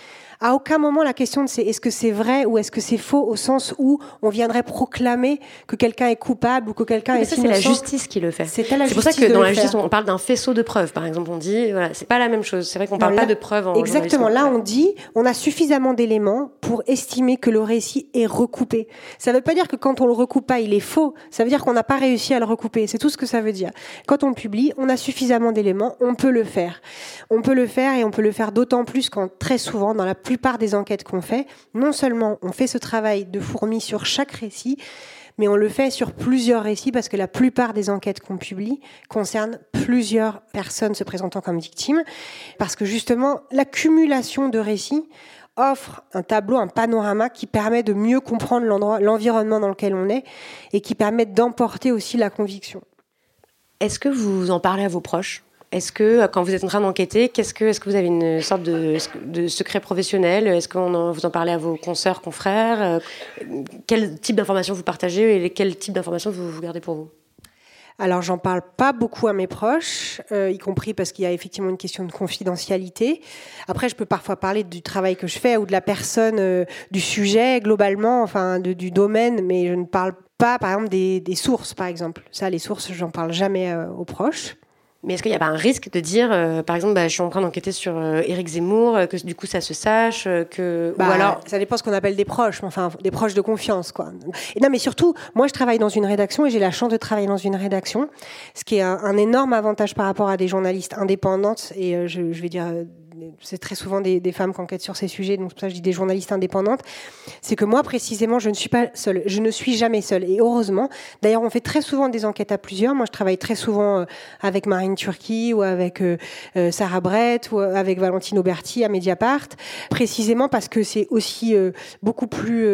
À aucun moment la question c'est est-ce que c'est vrai ou est-ce que c'est faux au sens où on viendrait proclamer que quelqu'un est coupable ou que quelqu'un est innocent. C'est la justice qui le fait. C'est pour ça que dans la justice on parle d'un faisceau de preuves. Par exemple, on dit voilà, c'est pas la même chose. C'est vrai qu'on parle pas de preuves. En exactement. Là, on dit on a suffisamment d'éléments pour estimer que le récit est recoupé. Ça veut pas dire que quand on le recoupe pas, il est faux. Ça veut dire qu'on n'a pas réussi à le recouper. C'est tout ce que ça veut dire. Quand on le publie, on a suffisamment d'éléments, on peut le faire. On peut le faire et on peut le faire d'autant plus quand très souvent, dans la plupart des enquêtes qu'on fait, non seulement on fait ce travail de fourmi sur chaque récit, mais on le fait sur plusieurs récits parce que la plupart des enquêtes qu'on publie concernent plusieurs personnes se présentant comme victimes, parce que justement, l'accumulation de récits offre un tableau, un panorama qui permet de mieux comprendre l'environnement dans lequel on est et qui permet d'emporter aussi la conviction. Est-ce que vous en parlez à vos proches? Est-ce que euh, quand vous êtes en train d'enquêter, qu'est-ce que, est-ce que vous avez une sorte de, secret professionnel? Est-ce que vous en parlez à vos consoeurs, confrères? Euh, Quel type d'informations vous partagez et quel type d'informations vous, vous gardez pour vous? Alors j'en parle pas beaucoup à mes proches, euh, y compris parce qu'il y a effectivement une question de confidentialité. Après, je peux parfois parler du travail que je fais ou de la personne, du sujet globalement, enfin du domaine, mais je ne parle pas, par exemple, des, des sources, par exemple. Ça, les sources, j'en parle jamais aux proches. Mais est-ce qu'il n'y a pas un risque de dire, euh, par exemple, bah, je suis en train d'enquêter sur euh, Éric Zemmour, euh, que du coup ça se sache, que bah, ou alors ça dépend ce qu'on appelle des proches, enfin des proches de confiance, quoi. Et non, mais surtout, moi je travaille dans une rédaction et j'ai la chance de travailler dans une rédaction, ce qui est un, énorme avantage par rapport à des journalistes indépendantes et je, je, vais dire c'est très souvent des, femmes qui enquêtent sur ces sujets, donc pour ça je dis des journalistes indépendantes, c'est que moi précisément je ne suis pas seule, je ne suis jamais seule et heureusement. D'ailleurs on fait très souvent des enquêtes à plusieurs. Moi je travaille très souvent euh, avec Marine Turki ou avec euh, euh, Sarah Brett ou avec Valentine Auberti à Mediapart, précisément parce que c'est aussi beaucoup plus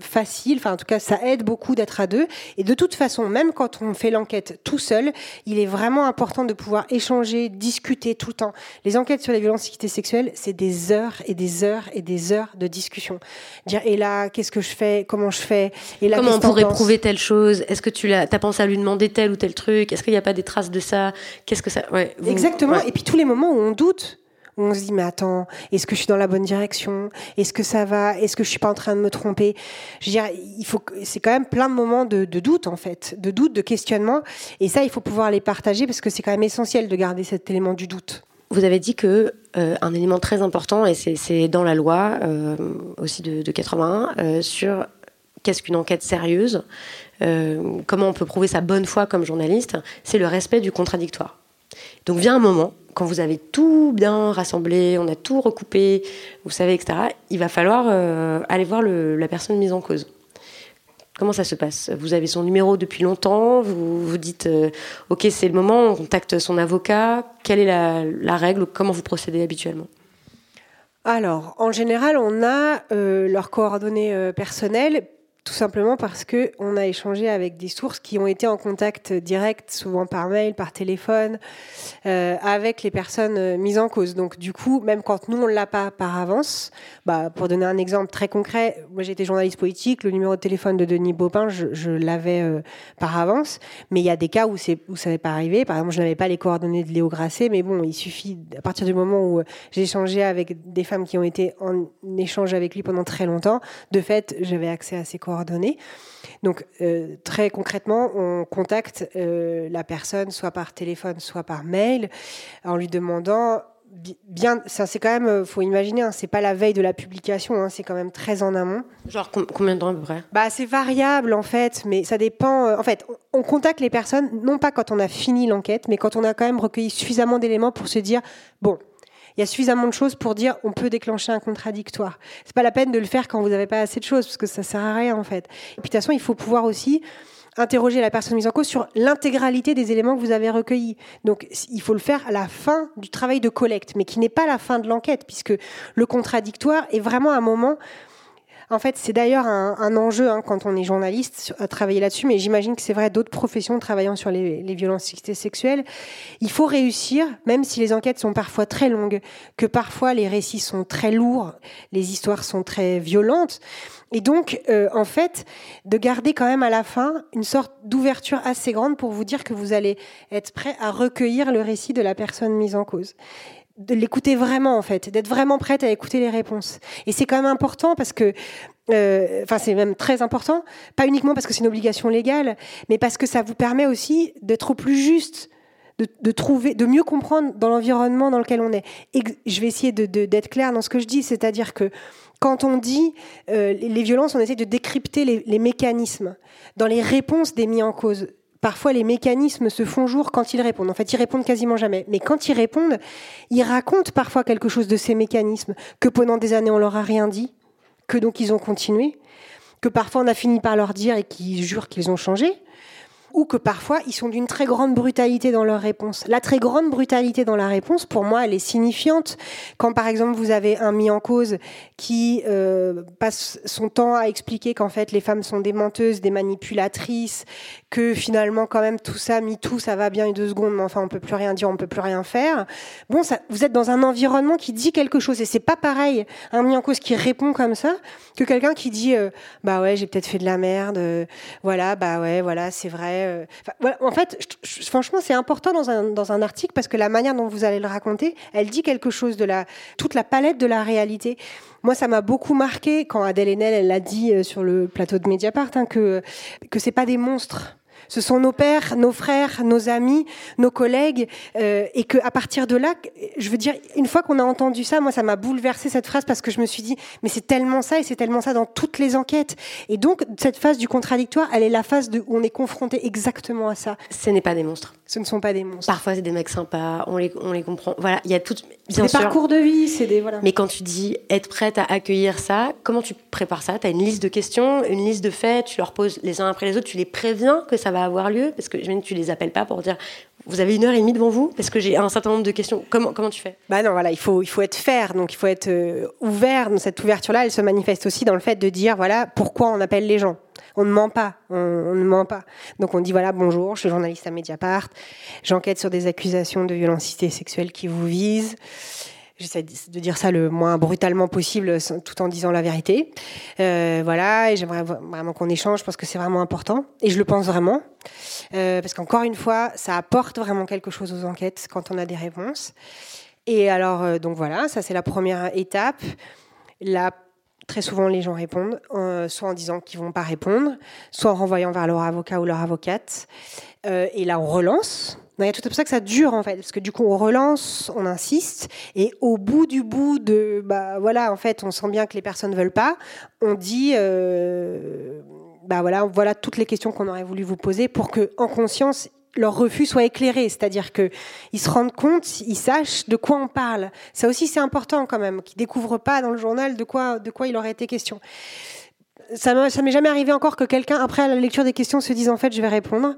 facile, enfin en tout cas ça aide beaucoup d'être à deux. Et de toute façon, même quand on fait l'enquête tout seul, il est vraiment important de pouvoir échanger, discuter tout le temps. Les enquêtes sur les violences sexuelles, c'est des heures et des heures et des heures de discussion. Dire et là, qu'est-ce que je fais, comment je fais, et là, comment on pourrait prouver telle chose? Est-ce que tu as, as pensé à lui demander tel ou tel truc? Est-ce qu'il n'y a pas des traces de ça? Qu'est-ce que ça ouais, Exactement. Et puis tous les moments où on doute on se dit mais attends, est-ce que je suis dans la bonne direction? Est-ce que ça va? Est-ce que je suis pas en train de me tromper? Je veux dire, il faut, c'est quand même plein de moments de, doute en fait, de doute, de questionnement, et ça il faut pouvoir les partager parce que c'est quand même essentiel de garder cet élément du doute. Vous avez dit que euh, un élément très important, et c'est dans la loi euh, aussi de, de 81, euh, sur qu'est-ce qu'une enquête sérieuse, comment on peut prouver sa bonne foi comme journaliste, c'est le respect du contradictoire. Donc vient un moment quand vous avez tout bien rassemblé, on a tout recoupé, vous savez, etc., il va falloir euh, aller voir la personne mise en cause. Comment ça se passe? Vous avez son numéro depuis longtemps, vous vous dites euh, ok c'est le moment, on contacte son avocat. Quelle est la, règle Comment vous procédez habituellement? Alors, en général, on a euh, leurs coordonnées personnelles tout simplement parce que on a échangé avec des sources qui ont été en contact direct, souvent par mail, par téléphone, euh, avec les personnes euh, mises en cause. Donc du coup, même quand nous on l'a pas par avance, bah, pour donner un exemple très concret, moi j'étais journaliste politique, le numéro de téléphone de Denis Baupin, je, l'avais euh, par avance, mais il y a des cas où où ça n'est pas arrivé. Par exemple, je n'avais pas les coordonnées de Léo Grasset, mais bon, il suffit à partir du moment où j'ai échangé avec des femmes qui ont été en échange avec lui pendant très longtemps, de fait, j'avais accès à ses coordonnées coordonnées. Donc euh, très concrètement, on contacte euh, la personne soit par téléphone, soit par mail, en lui demandant bien, ça c'est quand même, euh, faut imaginer, hein, c'est pas la veille de la publication, hein, c'est quand même très en amont. Genre combien de temps à peu près? Bah c'est variable en fait, mais ça dépend. en fait, on contacte les personnes non pas quand on a fini l'enquête, mais quand on a quand même recueilli suffisamment d'éléments pour se dire bon, il y a suffisamment de choses pour dire on peut déclencher un contradictoire. C'est pas la peine de le faire quand vous n'avez pas assez de choses parce que ça sert à rien en fait. Et puis de toute façon, il faut pouvoir aussi interroger la personne mise en cause sur l'intégralité des éléments que vous avez recueillis. Donc il faut le faire à la fin du travail de collecte, mais qui n'est pas la fin de l'enquête, puisque le contradictoire est vraiment un moment en fait, c'est d'ailleurs un, enjeu hein, quand on est journaliste à travailler là-dessus, mais j'imagine que c'est vrai d'autres professions travaillant sur les, les, violences sexuelles. Il faut réussir, même si les enquêtes sont parfois très longues, que parfois les récits sont très lourds, les histoires sont très violentes. Et donc, euh, en fait, de garder quand même à la fin une sorte d'ouverture assez grande pour vous dire que vous allez être prêt à recueillir le récit de la personne mise en cause de l'écouter vraiment en fait, d'être vraiment prête à écouter les réponses. Et c'est quand même important parce que, euh, enfin c'est même très important, pas uniquement parce que c'est une obligation légale, mais parce que ça vous permet aussi d'être plus juste. De, trouver, de mieux comprendre dans l'environnement dans lequel on est. Et je vais essayer d'être clair dans ce que je dis, c'est-à-dire que quand on dit euh, les violences, on essaie de décrypter les, les, mécanismes dans les réponses des mis en cause parfois les mécanismes se font jour quand ils répondent. En fait, ils répondent quasiment jamais. Mais quand ils répondent, ils racontent parfois quelque chose de ces mécanismes, que pendant des années on leur a rien dit, que donc ils ont continué, que parfois on a fini par leur dire et qu'ils jurent qu'ils ont changé, ou que parfois ils sont d'une très grande brutalité dans leur réponse. La très grande brutalité dans la réponse, pour moi, elle est signifiante. Quand par exemple vous avez un mis en cause qui euh, passe son temps à expliquer qu'en fait les femmes sont des menteuses, des manipulatrices, que finalement quand même tout ça, mis tout, ça va bien une deux secondes, mais enfin on peut plus rien dire, on peut plus rien faire. Bon, ça, vous êtes dans un environnement qui dit quelque chose et c'est pas pareil un mis en cause qui répond comme ça que quelqu'un qui dit euh, bah ouais j'ai peut-être fait de la merde, euh, voilà bah ouais voilà c'est vrai euh, en fait, franchement, c'est important dans un, dans un article parce que la manière dont vous allez le raconter, elle dit quelque chose de la, toute la palette de la réalité. Moi, ça m'a beaucoup marqué quand Adèle Haenel, elle l'a dit euh, sur le plateau de Mediapart, hein, que, que c'est pas des monstres ce sont nos pères, nos frères, nos amis, nos collègues, euh, et que à partir de là, je veux dire, une fois qu'on a entendu ça, moi, ça m'a bouleversé cette phrase parce que je me suis dit, mais c'est tellement ça et c'est tellement ça dans toutes les enquêtes. Et donc, cette phase du contradictoire, elle est la phase de, où on est confronté exactement à ça. Ce n'est pas des monstres. Ce ne sont pas des monstres. Parfois, c'est des mecs sympas, on les, on les comprend. Voilà, il y a tout. Bien des parcours de vie, c'est des voilà. Mais quand tu dis être prête à accueillir ça, comment tu prépares ça? Tu as une liste de questions, une liste de faits, tu leur poses les uns après les autres, tu les préviens que ça va avoir lieu? Parce que je tu les appelles pas pour dire vous avez une heure et demie devant vous parce que j'ai un certain nombre de questions. Comment, comment tu fais? Bah non, voilà, il faut, il faut être faire, donc il faut être euh, ouvert. Cette ouverture-là, elle se manifeste aussi dans le fait de dire voilà pourquoi on appelle les gens? On ne ment pas, on, ne ment pas. Donc on dit voilà bonjour, je suis journaliste à Mediapart, j'enquête sur des accusations de violence sexuelle qui vous visent. J'essaie de dire ça le moins brutalement possible, tout en disant la vérité. Euh, voilà, et j'aimerais vraiment qu'on échange. Pense que c'est vraiment important, et je le pense vraiment, euh, parce qu'encore une fois, ça apporte vraiment quelque chose aux enquêtes quand on a des réponses. Et alors, euh, donc voilà, ça c'est la première étape. Là, très souvent, les gens répondent, soit en disant qu'ils vont pas répondre, soit en renvoyant vers leur avocat ou leur avocate. et là, on relance c'est tout ça que ça dure en fait, parce que du coup on relance, on insiste, et au bout du bout de, bah voilà, en fait, on sent bien que les personnes veulent pas. On dit, euh, bah voilà, voilà toutes les questions qu'on aurait voulu vous poser pour que, en conscience, leur refus soit éclairé, c'est-à-dire que ils se rendent compte, ils sachent de quoi on parle. Ça aussi c'est important quand même, qu'ils découvrent pas dans le journal de quoi de quoi il aurait été question ça m'est jamais arrivé encore que quelqu'un, après la lecture des questions, se dise en fait, je vais répondre.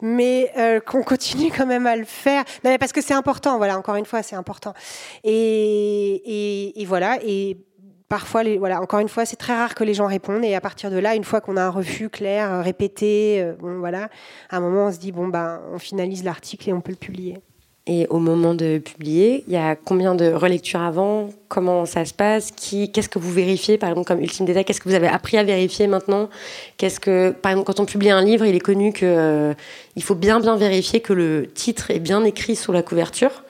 Mais euh, qu'on continue quand même à le faire. Non, mais parce que c'est important, voilà, encore une fois, c'est important. Et, et, et, voilà, et parfois, voilà, encore une fois, c'est très rare que les gens répondent. Et à partir de là, une fois qu'on a un refus clair, répété, euh, bon, voilà, à un moment, on se dit, bon, ben, on finalise l'article et on peut le publier. Et au moment de publier, il y a combien de relectures avant? Comment ça se passe? Qu'est-ce que vous vérifiez, par exemple, comme ultime détail? Qu'est-ce que vous avez appris à vérifier maintenant? Qu'est-ce que, par exemple, quand on publie un livre, il est connu que euh, il faut bien bien vérifier que le titre est bien écrit sur la couverture,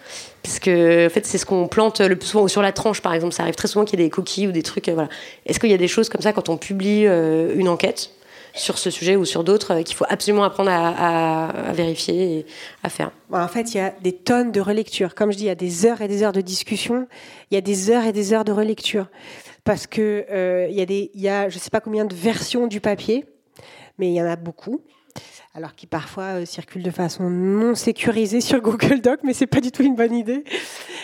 puisque en fait c'est ce qu'on plante le plus souvent ou sur la tranche, par exemple. Ça arrive très souvent qu'il y ait des coquilles ou des trucs. Euh, voilà. Est-ce qu'il y a des choses comme ça quand on publie euh, une enquête sur ce sujet ou sur d'autres euh, qu'il faut absolument apprendre à, vérifier et à faire? En fait, il y a des tonnes de relectures. Comme je dis, il y a des heures et des heures de discussion. Il y a des heures et des heures de relecture. Parce que euh, il y a des, il y a, je sais pas combien de versions du papier, mais il y en a beaucoup alors qui parfois euh, circulent de façon non sécurisée sur Google Doc, mais c'est pas du tout une bonne idée.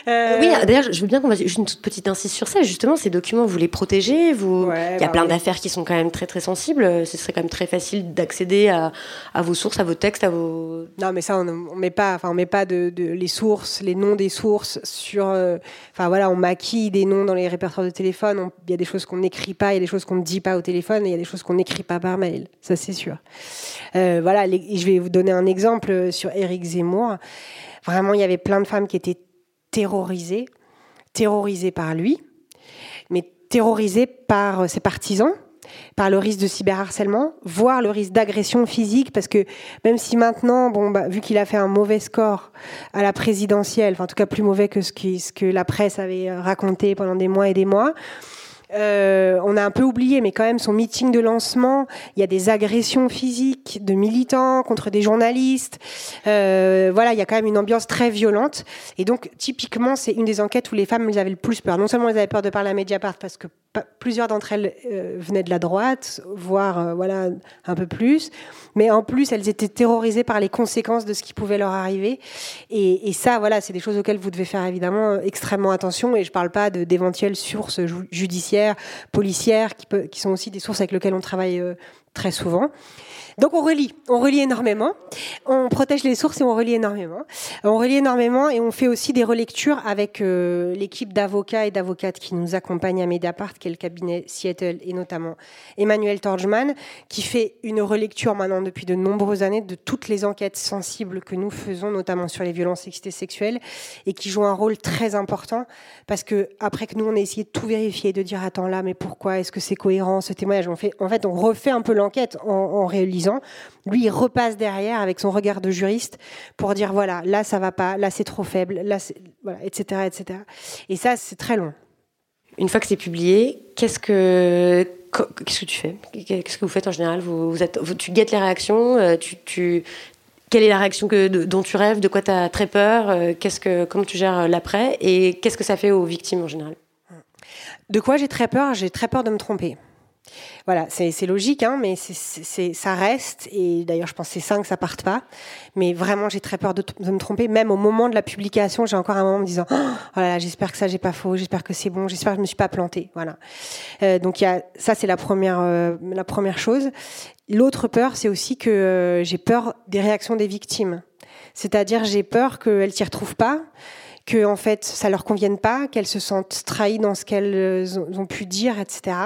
Euh... Oui, d'ailleurs, je veux bien qu'on fasse une toute petite insiste sur ça. Justement, ces documents, vous les protégez. Vous, il y a bah plein d'affaires qui sont quand même très très sensibles. Ce serait quand même très facile d'accéder à, à, vos sources, à vos textes, à vos. Non, mais ça, on, on met pas, enfin, on met pas de, de, les sources, les noms des sources sur. Euh, enfin voilà, on maquille des noms dans les répertoires de téléphone. Il y a des choses qu'on n'écrit pas, il y a des choses qu'on ne dit pas au téléphone, et il y a des choses qu'on n'écrit pas par mail. Ça, c'est sûr. Euh, voilà je vais vous donner un exemple sur Éric Zemmour. Vraiment, il y avait plein de femmes qui étaient terrorisées, terrorisées par lui, mais terrorisées par euh, ses partisans, par le risque de cyberharcèlement, voire le risque d'agression physique, parce que même si maintenant, bon, bah, vu qu'il a fait un mauvais score à la présidentielle, enfin en tout cas plus mauvais que ce, que la presse avait raconté pendant des mois et des mois, euh, on a un peu oublié, mais quand même, son meeting de lancement, il y a des agressions physiques de militants contre des journalistes. Euh, voilà, il y a quand même une ambiance très violente. Et donc, typiquement, c'est une des enquêtes où les femmes elles avaient le plus peur. Non seulement elles avaient peur de parler à Mediapart parce que plusieurs d'entre elles euh, venaient de la droite, voire euh, voilà un peu plus, mais en plus elles étaient terrorisées par les conséquences de ce qui pouvait leur arriver. Et, ça, voilà, c'est des choses auxquelles vous devez faire évidemment euh, extrêmement attention. Et je parle pas d'éventuelles sources judiciaires, policières, qui, sont aussi des sources avec lesquelles on travaille très souvent. Donc on relie, on relie énormément. On protège les sources et on relie énormément. On relie énormément et on fait aussi des relectures avec euh, l'équipe d'avocats et d'avocates qui nous accompagnent à Mediapart, qui est le cabinet Seattle, et notamment Emmanuel Torgman, qui fait une relecture maintenant depuis de nombreuses années de toutes les enquêtes sensibles que nous faisons, notamment sur les violences sexuelles, et qui joue un rôle très important parce que après que nous on a essayé de tout vérifier, de dire attends là, mais pourquoi? Est-ce que c'est cohérent ce témoignage? En fait, on refait un peu l'enquête en, en réalisant lui, il repasse derrière avec son regard de juriste pour dire voilà, là ça va pas, là c'est trop faible, là voilà, etc., etc. Et ça, c'est très long. Une fois que c'est publié, qu'est-ce que qu'est-ce que tu fais? Qu'est-ce que vous faites en général? Vous, vous, êtes, tu guettes les réactions euh, tu, tu, Quelle est la réaction que, dont tu rêves? De quoi tu as très peur? Euh, qu'est-ce que, Comment tu gères l'après? Et qu'est-ce que ça fait aux victimes en général? De quoi j'ai très peur? J'ai très peur de me tromper. Voilà, c'est logique, hein, mais ça reste. Et d'ailleurs, je pense que c'est ça que ça parte pas. Mais vraiment, j'ai très peur de, me tromper. Même au moment de la publication, j'ai encore un moment me disant oh là j'espère que ça, j'ai pas faux, j'espère que c'est bon, j'espère que je me suis pas plantée. Voilà. Euh, donc, y a, ça, c'est la première, euh, la première chose. L'autre peur, c'est aussi que euh, j'ai peur des réactions des victimes. C'est-à-dire, j'ai peur qu'elles s'y retrouvent pas que en fait ça leur convienne pas, qu'elles se sentent trahies dans ce qu'elles euh, ont pu dire, etc.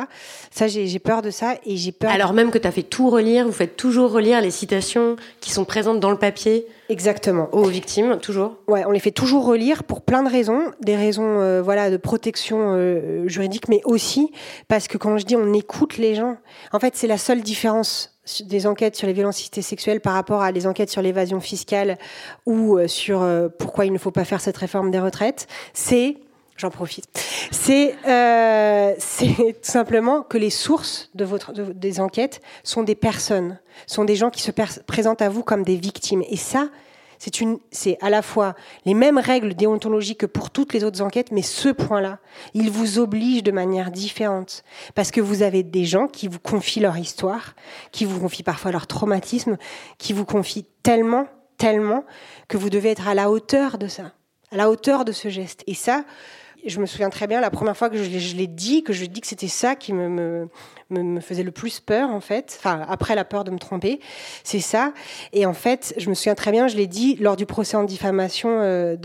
Ça, j'ai peur de ça et j'ai peur. Alors même que tu as fait tout relire, vous faites toujours relire les citations qui sont présentes dans le papier. Exactement. Aux victimes, toujours? Ouais, on les fait toujours relire pour plein de raisons, des raisons euh, voilà de protection euh, juridique, mais aussi parce que quand je dis on écoute les gens, en fait c'est la seule différence des enquêtes sur les violences sexuelles par rapport à des enquêtes sur l'évasion fiscale ou euh, sur euh, pourquoi il ne faut pas faire cette réforme des retraites, c'est J'en profite. C'est euh, tout simplement que les sources de votre, des enquêtes sont des personnes, sont des gens qui se présentent à vous comme des victimes. Et ça, c'est à la fois les mêmes règles déontologiques que pour toutes les autres enquêtes, mais ce point-là, il vous oblige de manière différente parce que vous avez des gens qui vous confient leur histoire, qui vous confient parfois leur traumatisme, qui vous confient tellement, tellement que vous devez être à la hauteur de ça, à la hauteur de ce geste. Et ça, je me souviens très bien la première fois que je l'ai dit, que je dis que c'était ça qui me, me, faisait le plus peur, en fait. Enfin, après la peur de me tromper, c'est ça. Et en fait, je me souviens très bien, je l'ai dit lors du procès en diffamation euh,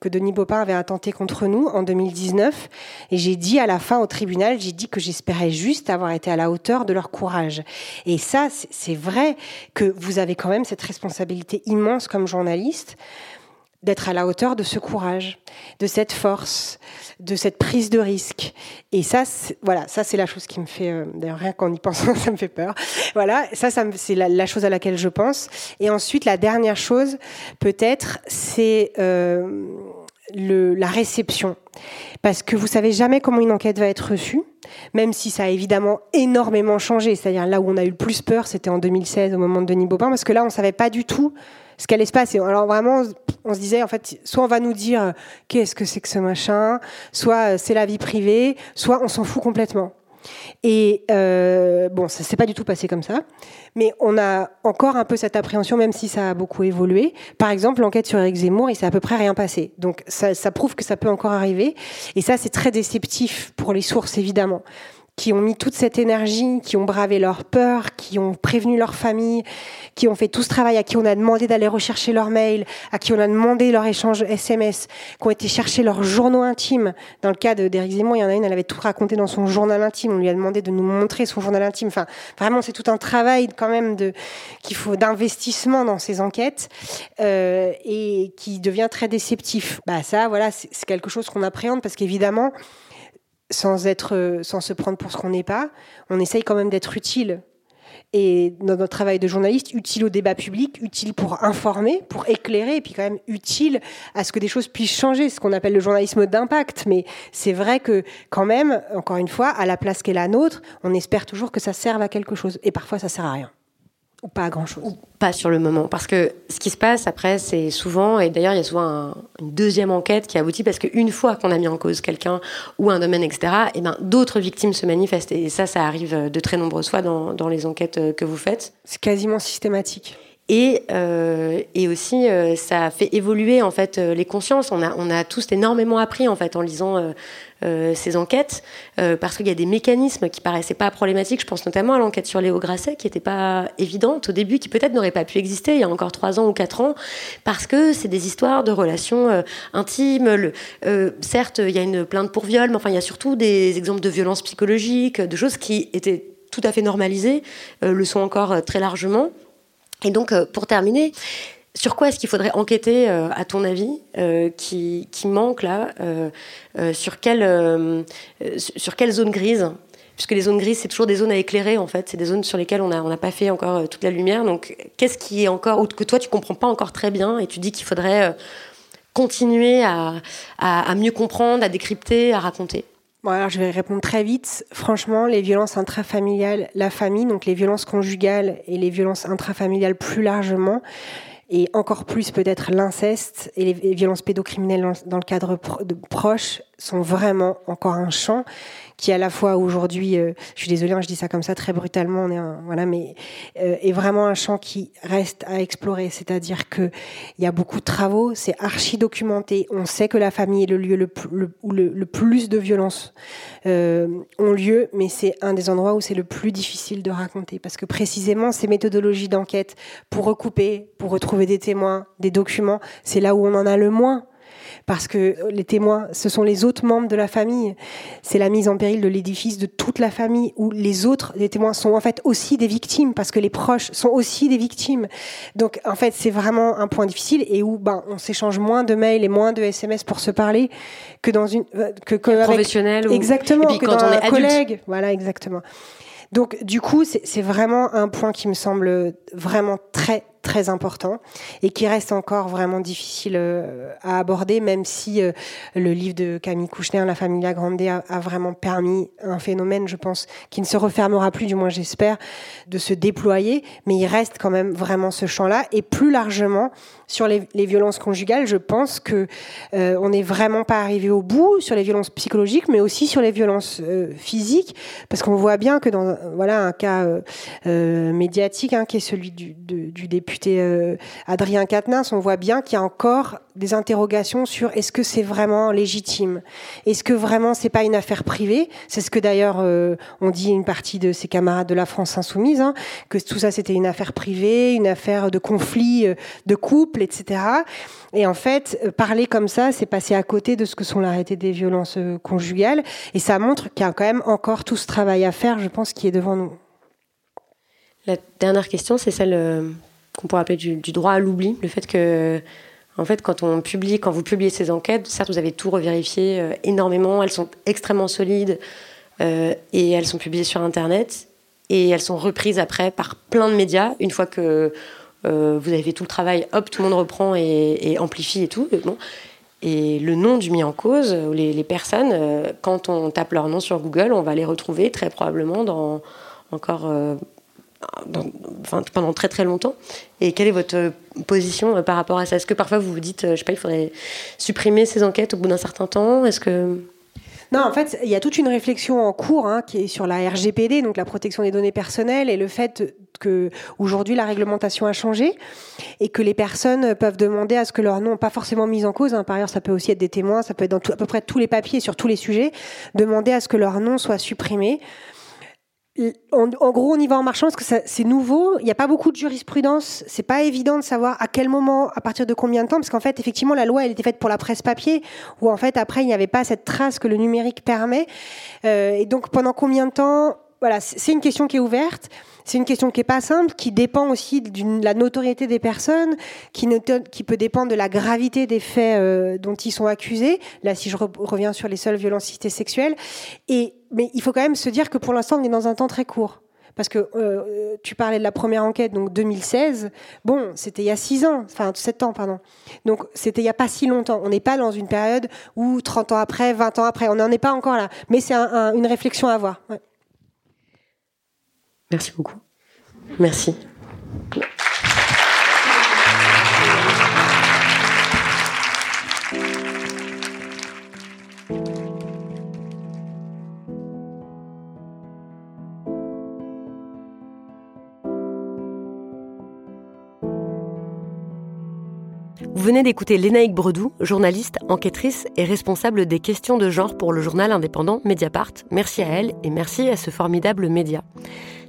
que Denis Baupin avait intenté contre nous en 2019. Et j'ai dit à la fin au tribunal, j'ai dit que j'espérais juste avoir été à la hauteur de leur courage. Et ça, c'est vrai que vous avez quand même cette responsabilité immense comme journaliste d'être à la hauteur de ce courage, de cette force, de cette prise de risque. Et ça, voilà, ça c'est la chose qui me fait, euh, d'ailleurs rien qu'en y pensant, ça me fait peur. Voilà, ça, ça c'est la, chose à laquelle je pense. Et ensuite, la dernière chose, peut-être, c'est euh, la réception. Parce que vous savez jamais comment une enquête va être reçue, même si ça a évidemment énormément changé. C'est-à-dire là où on a eu le plus peur, c'était en 2016 au moment de Denis Baupin, parce que là, on savait pas du tout ce qu'elle se passer. Alors vraiment, on se disait, en fait, soit on va nous dire euh, qu'est-ce que c'est que ce machin, soit euh, c'est la vie privée, soit on s'en fout complètement. Et euh, bon, ça s'est pas du tout passé comme ça, mais on a encore un peu cette appréhension, même si ça a beaucoup évolué. Par exemple, l'enquête sur Eric Zemmour, il s'est à peu près rien passé. Donc ça prouve que ça peut encore arriver. Et ça, c'est très déceptif pour les sources, évidemment qui ont mis toute cette énergie, qui ont bravé leur peur, qui ont prévenu leur famille, qui ont fait tout ce travail, à qui on a demandé d'aller rechercher leurs mails, à qui on a demandé leur échange SMS, qui ont été chercher leurs journaux intimes. Dans le cas d'Éric Zemmour, il y en a une, elle avait tout raconté dans son journal intime. On lui a demandé de nous montrer son journal intime. Enfin, vraiment, c'est tout un travail quand même qu'il faut d'investissement dans ces enquêtes euh, et qui devient très déceptif. Bah ça, voilà, c'est quelque chose qu'on appréhende parce qu'évidemment sans être, sans se prendre pour ce qu'on n'est pas, on essaye quand même d'être utile et dans notre travail de journaliste, utile au débat public, utile pour informer, pour éclairer, et puis quand même utile à ce que des choses puissent changer, ce qu'on appelle le journalisme d'impact. Mais c'est vrai que quand même, encore une fois, à la place qu'est la nôtre, on espère toujours que ça serve à quelque chose. Et parfois, ça sert à rien. Ou pas à grand-chose. Ou pas sur le moment. Parce que ce qui se passe après, c'est souvent, et d'ailleurs, il y a souvent une deuxième enquête qui aboutit parce qu'une fois qu'on a mis en cause quelqu'un ou un domaine, etc., et eh ben, d'autres victimes se manifestent. Et ça, ça arrive de très nombreuses fois dans, dans les enquêtes que vous faites. C'est quasiment systématique. Et, euh, et aussi, euh, ça fait évoluer en fait euh, les consciences. On a, a tous énormément appris en fait en lisant ces enquêtes, parce qu'il y a des mécanismes qui paraissaient pas problématiques. Je pense notamment à l'enquête sur Léo Grasset, qui n'était pas évidente au début, qui peut-être n'aurait pas pu exister il y a encore trois ans ou quatre ans, parce que c'est des histoires de relations intimes. Certes, il y a une plainte pour viol, mais enfin, il y a surtout des exemples de violences psychologiques, de choses qui étaient tout à fait normalisées, le sont encore très largement. Et donc, euh, pour terminer, sur quoi est-ce qu'il faudrait enquêter, euh, à ton avis, euh, qui, qui, manque là sur, quelle, sur quelle zone grise? Puisque les zones grises, c'est toujours des zones à éclairer, en fait. C'est des zones sur lesquelles on n'a on pas fait encore toute la lumière. Donc, qu'est-ce qui est encore, ou que toi, tu comprends pas encore très bien, et tu dis qu'il faudrait continuer à, à, à mieux comprendre, à décrypter, à raconter? Bon, alors je vais répondre très vite. Franchement, les violences intrafamiliales, la famille, donc les violences conjugales et les violences intrafamiliales plus largement, et encore plus peut-être l'inceste et les violences pédocriminelles dans le cadre proche sont vraiment encore un champ qui à la fois aujourd'hui, euh, je suis désolée, hein, je dis ça comme ça très brutalement, on est voilà, mais euh, est vraiment un champ qui reste à explorer. C'est-à-dire que il y a beaucoup de travaux, c'est archi documenté. On sait que la famille est le lieu le, où le, plus de violences euh, ont lieu, mais c'est un des endroits où c'est le plus difficile de raconter parce que précisément ces méthodologies d'enquête pour recouper, pour retrouver des témoins, des documents, c'est là où on en a le moins parce que les témoins, ce sont les autres membres de la famille. C'est la mise en péril de l'édifice de toute la famille, où les autres, les témoins, sont en fait aussi des victimes, parce que les proches sont aussi des victimes. Donc, en fait, c'est vraiment un point difficile et où ben, on s'échange moins de mails et moins de SMS pour se parler que dans une euh, que, que professionnel ou... exactement que quand dans on est un collègue. Voilà, exactement. Donc, du coup, c'est vraiment un point qui me semble vraiment très très important et qui reste encore vraiment difficile euh, à aborder, même si euh, le livre de Camille Kouchner, La Familia Grande, a, vraiment permis un phénomène, je pense, qui ne se refermera plus, du moins j'espère, de se déployer. Mais il reste quand même vraiment ce champ-là. Et plus largement, sur les, violences conjugales, je pense que euh, on n'est vraiment pas arrivé au bout sur les violences psychologiques, mais aussi sur les violences physiques, parce qu'on voit bien que dans voilà un cas médiatique, hein, qui est celui du, du député député euh, Adrien Quatennens, on voit bien qu'il y a encore des interrogations sur est-ce que c'est vraiment légitime? Est-ce que vraiment c'est pas une affaire privée? C'est ce que d'ailleurs euh, on dit une partie de ses camarades de la France insoumise, hein, que tout ça c'était une affaire privée, une affaire de conflit euh, de couple, etc. Et en fait, parler comme ça, c'est passer à côté de ce que sont l'arrêté des violences conjugales, et ça montre qu'il y a quand même encore tout ce travail à faire, je pense, qui est devant nous. La dernière question, c'est celle qu'on pourrait appeler du, droit à l'oubli, le fait que en fait, quand on publie, quand vous publiez ces enquêtes, certes, vous avez tout revérifié euh, énormément, elles sont extrêmement solides euh, et elles sont publiées sur Internet et elles sont reprises après par plein de médias. Une fois que euh, vous avez fait tout le travail, hop, tout le monde reprend et, amplifie et tout. Et le nom du mis en cause, les personnes, quand on tape leur nom sur Google, on va les retrouver très probablement dans encore pendant très très longtemps. Et quelle est votre position euh, par rapport à ça? Est-ce que parfois vous vous dites, euh, je sais pas, il faudrait supprimer ces enquêtes au bout d'un certain temps? Est-ce que non, en fait, il y a toute une réflexion en cours hein, qui est sur la RGPD, donc la protection des données personnelles, et le fait que aujourd'hui la réglementation a changé et que les personnes peuvent demander à ce que leur nom, pas forcément mis en cause, hein, par ailleurs ça peut aussi être des témoins, ça peut être dans à peu près tous les papiers sur tous les sujets, demander à ce que leur nom soit supprimé en, gros, on y va en marchant parce que c'est nouveau. Il n'y a pas beaucoup de jurisprudence. C'est pas évident de savoir à quel moment, à partir de combien de temps, parce qu'en fait, effectivement, la loi, elle était faite pour la presse papier, où en fait, après, il n'y avait pas cette trace que le numérique permet. Euh, et donc, pendant combien de temps voilà, c'est une question qui est ouverte. C'est une question qui est pas simple, qui dépend aussi de la notoriété des personnes, qui, qui, peut dépendre de la gravité des faits euh, dont ils sont accusés. Là, si je reviens sur les seules violences sexuelles. Et, mais il faut quand même se dire que pour l'instant, on est dans un temps très court. Parce que euh, tu parlais de la première enquête, donc 2016. Bon, c'était il y a 6 ans, enfin 7 ans, pardon. Donc c'était il n'y a pas si longtemps. On n'est pas dans une période où 30 ans après, 20 ans après, on n'en est pas encore là. Mais c'est une réflexion à avoir. Merci beaucoup. Merci. Vous venez d'écouter Lénaïque Bredou, journaliste, enquêtrice et responsable des questions de genre pour le journal indépendant Mediapart. Merci à elle et merci à ce formidable média.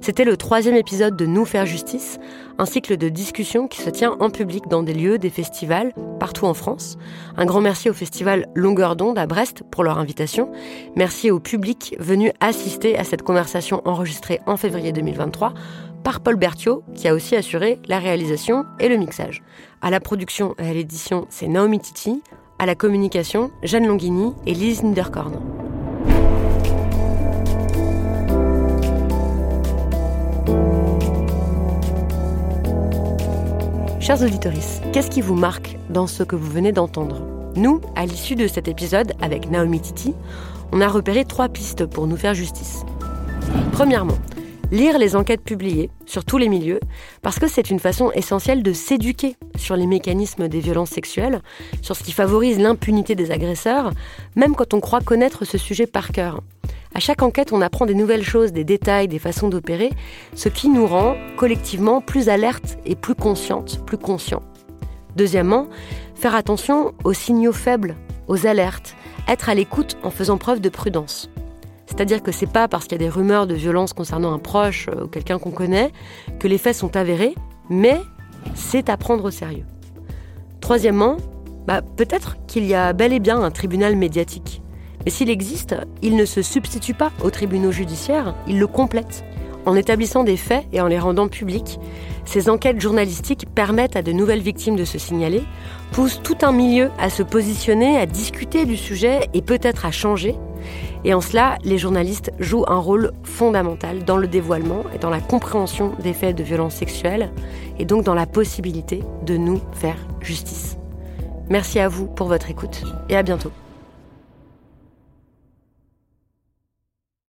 C'était le troisième épisode de Nous faire justice, un cycle de discussion qui se tient en public dans des lieux, des festivals, partout en France. Un grand merci au festival Longueur d'onde à Brest pour leur invitation. Merci au public venu assister à cette conversation enregistrée en février 2023 par Paul Berthiaud, qui a aussi assuré la réalisation et le mixage. À la production et à l'édition, c'est Naomi Titi. À la communication, Jeanne Longhini et Lise Niederkorn. Chers auditeurs, qu'est-ce qui vous marque dans ce que vous venez d'entendre? Nous, à l'issue de cet épisode avec Naomi Titi, on a repéré trois pistes pour nous faire justice. Premièrement, lire les enquêtes publiées sur tous les milieux, parce que c'est une façon essentielle de s'éduquer sur les mécanismes des violences sexuelles, sur ce qui favorise l'impunité des agresseurs, même quand on croit connaître ce sujet par cœur. À chaque enquête, on apprend des nouvelles choses, des détails, des façons d'opérer, ce qui nous rend collectivement plus alertes et plus conscientes, plus conscients. Deuxièmement, faire attention aux signaux faibles, aux alertes, être à l'écoute en faisant preuve de prudence. C'est-à-dire que c'est pas parce qu'il y a des rumeurs de violence concernant un proche euh, ou quelqu'un qu'on connaît que les faits sont avérés, mais c'est à prendre au sérieux. Troisièmement, bah, peut-être qu'il y a bel et bien un tribunal médiatique. Mais s'il existe, il ne se substitue pas aux tribunaux judiciaires, il le complète. En établissant des faits et en les rendant publics, ces enquêtes journalistiques permettent à de nouvelles victimes de se signaler, poussent tout un milieu à se positionner, à discuter du sujet et peut-être à changer, et en cela, les journalistes jouent un rôle fondamental dans le dévoilement et dans la compréhension des faits de violence sexuelle, et donc dans la possibilité de nous faire justice. Merci à vous pour votre écoute, et à bientôt.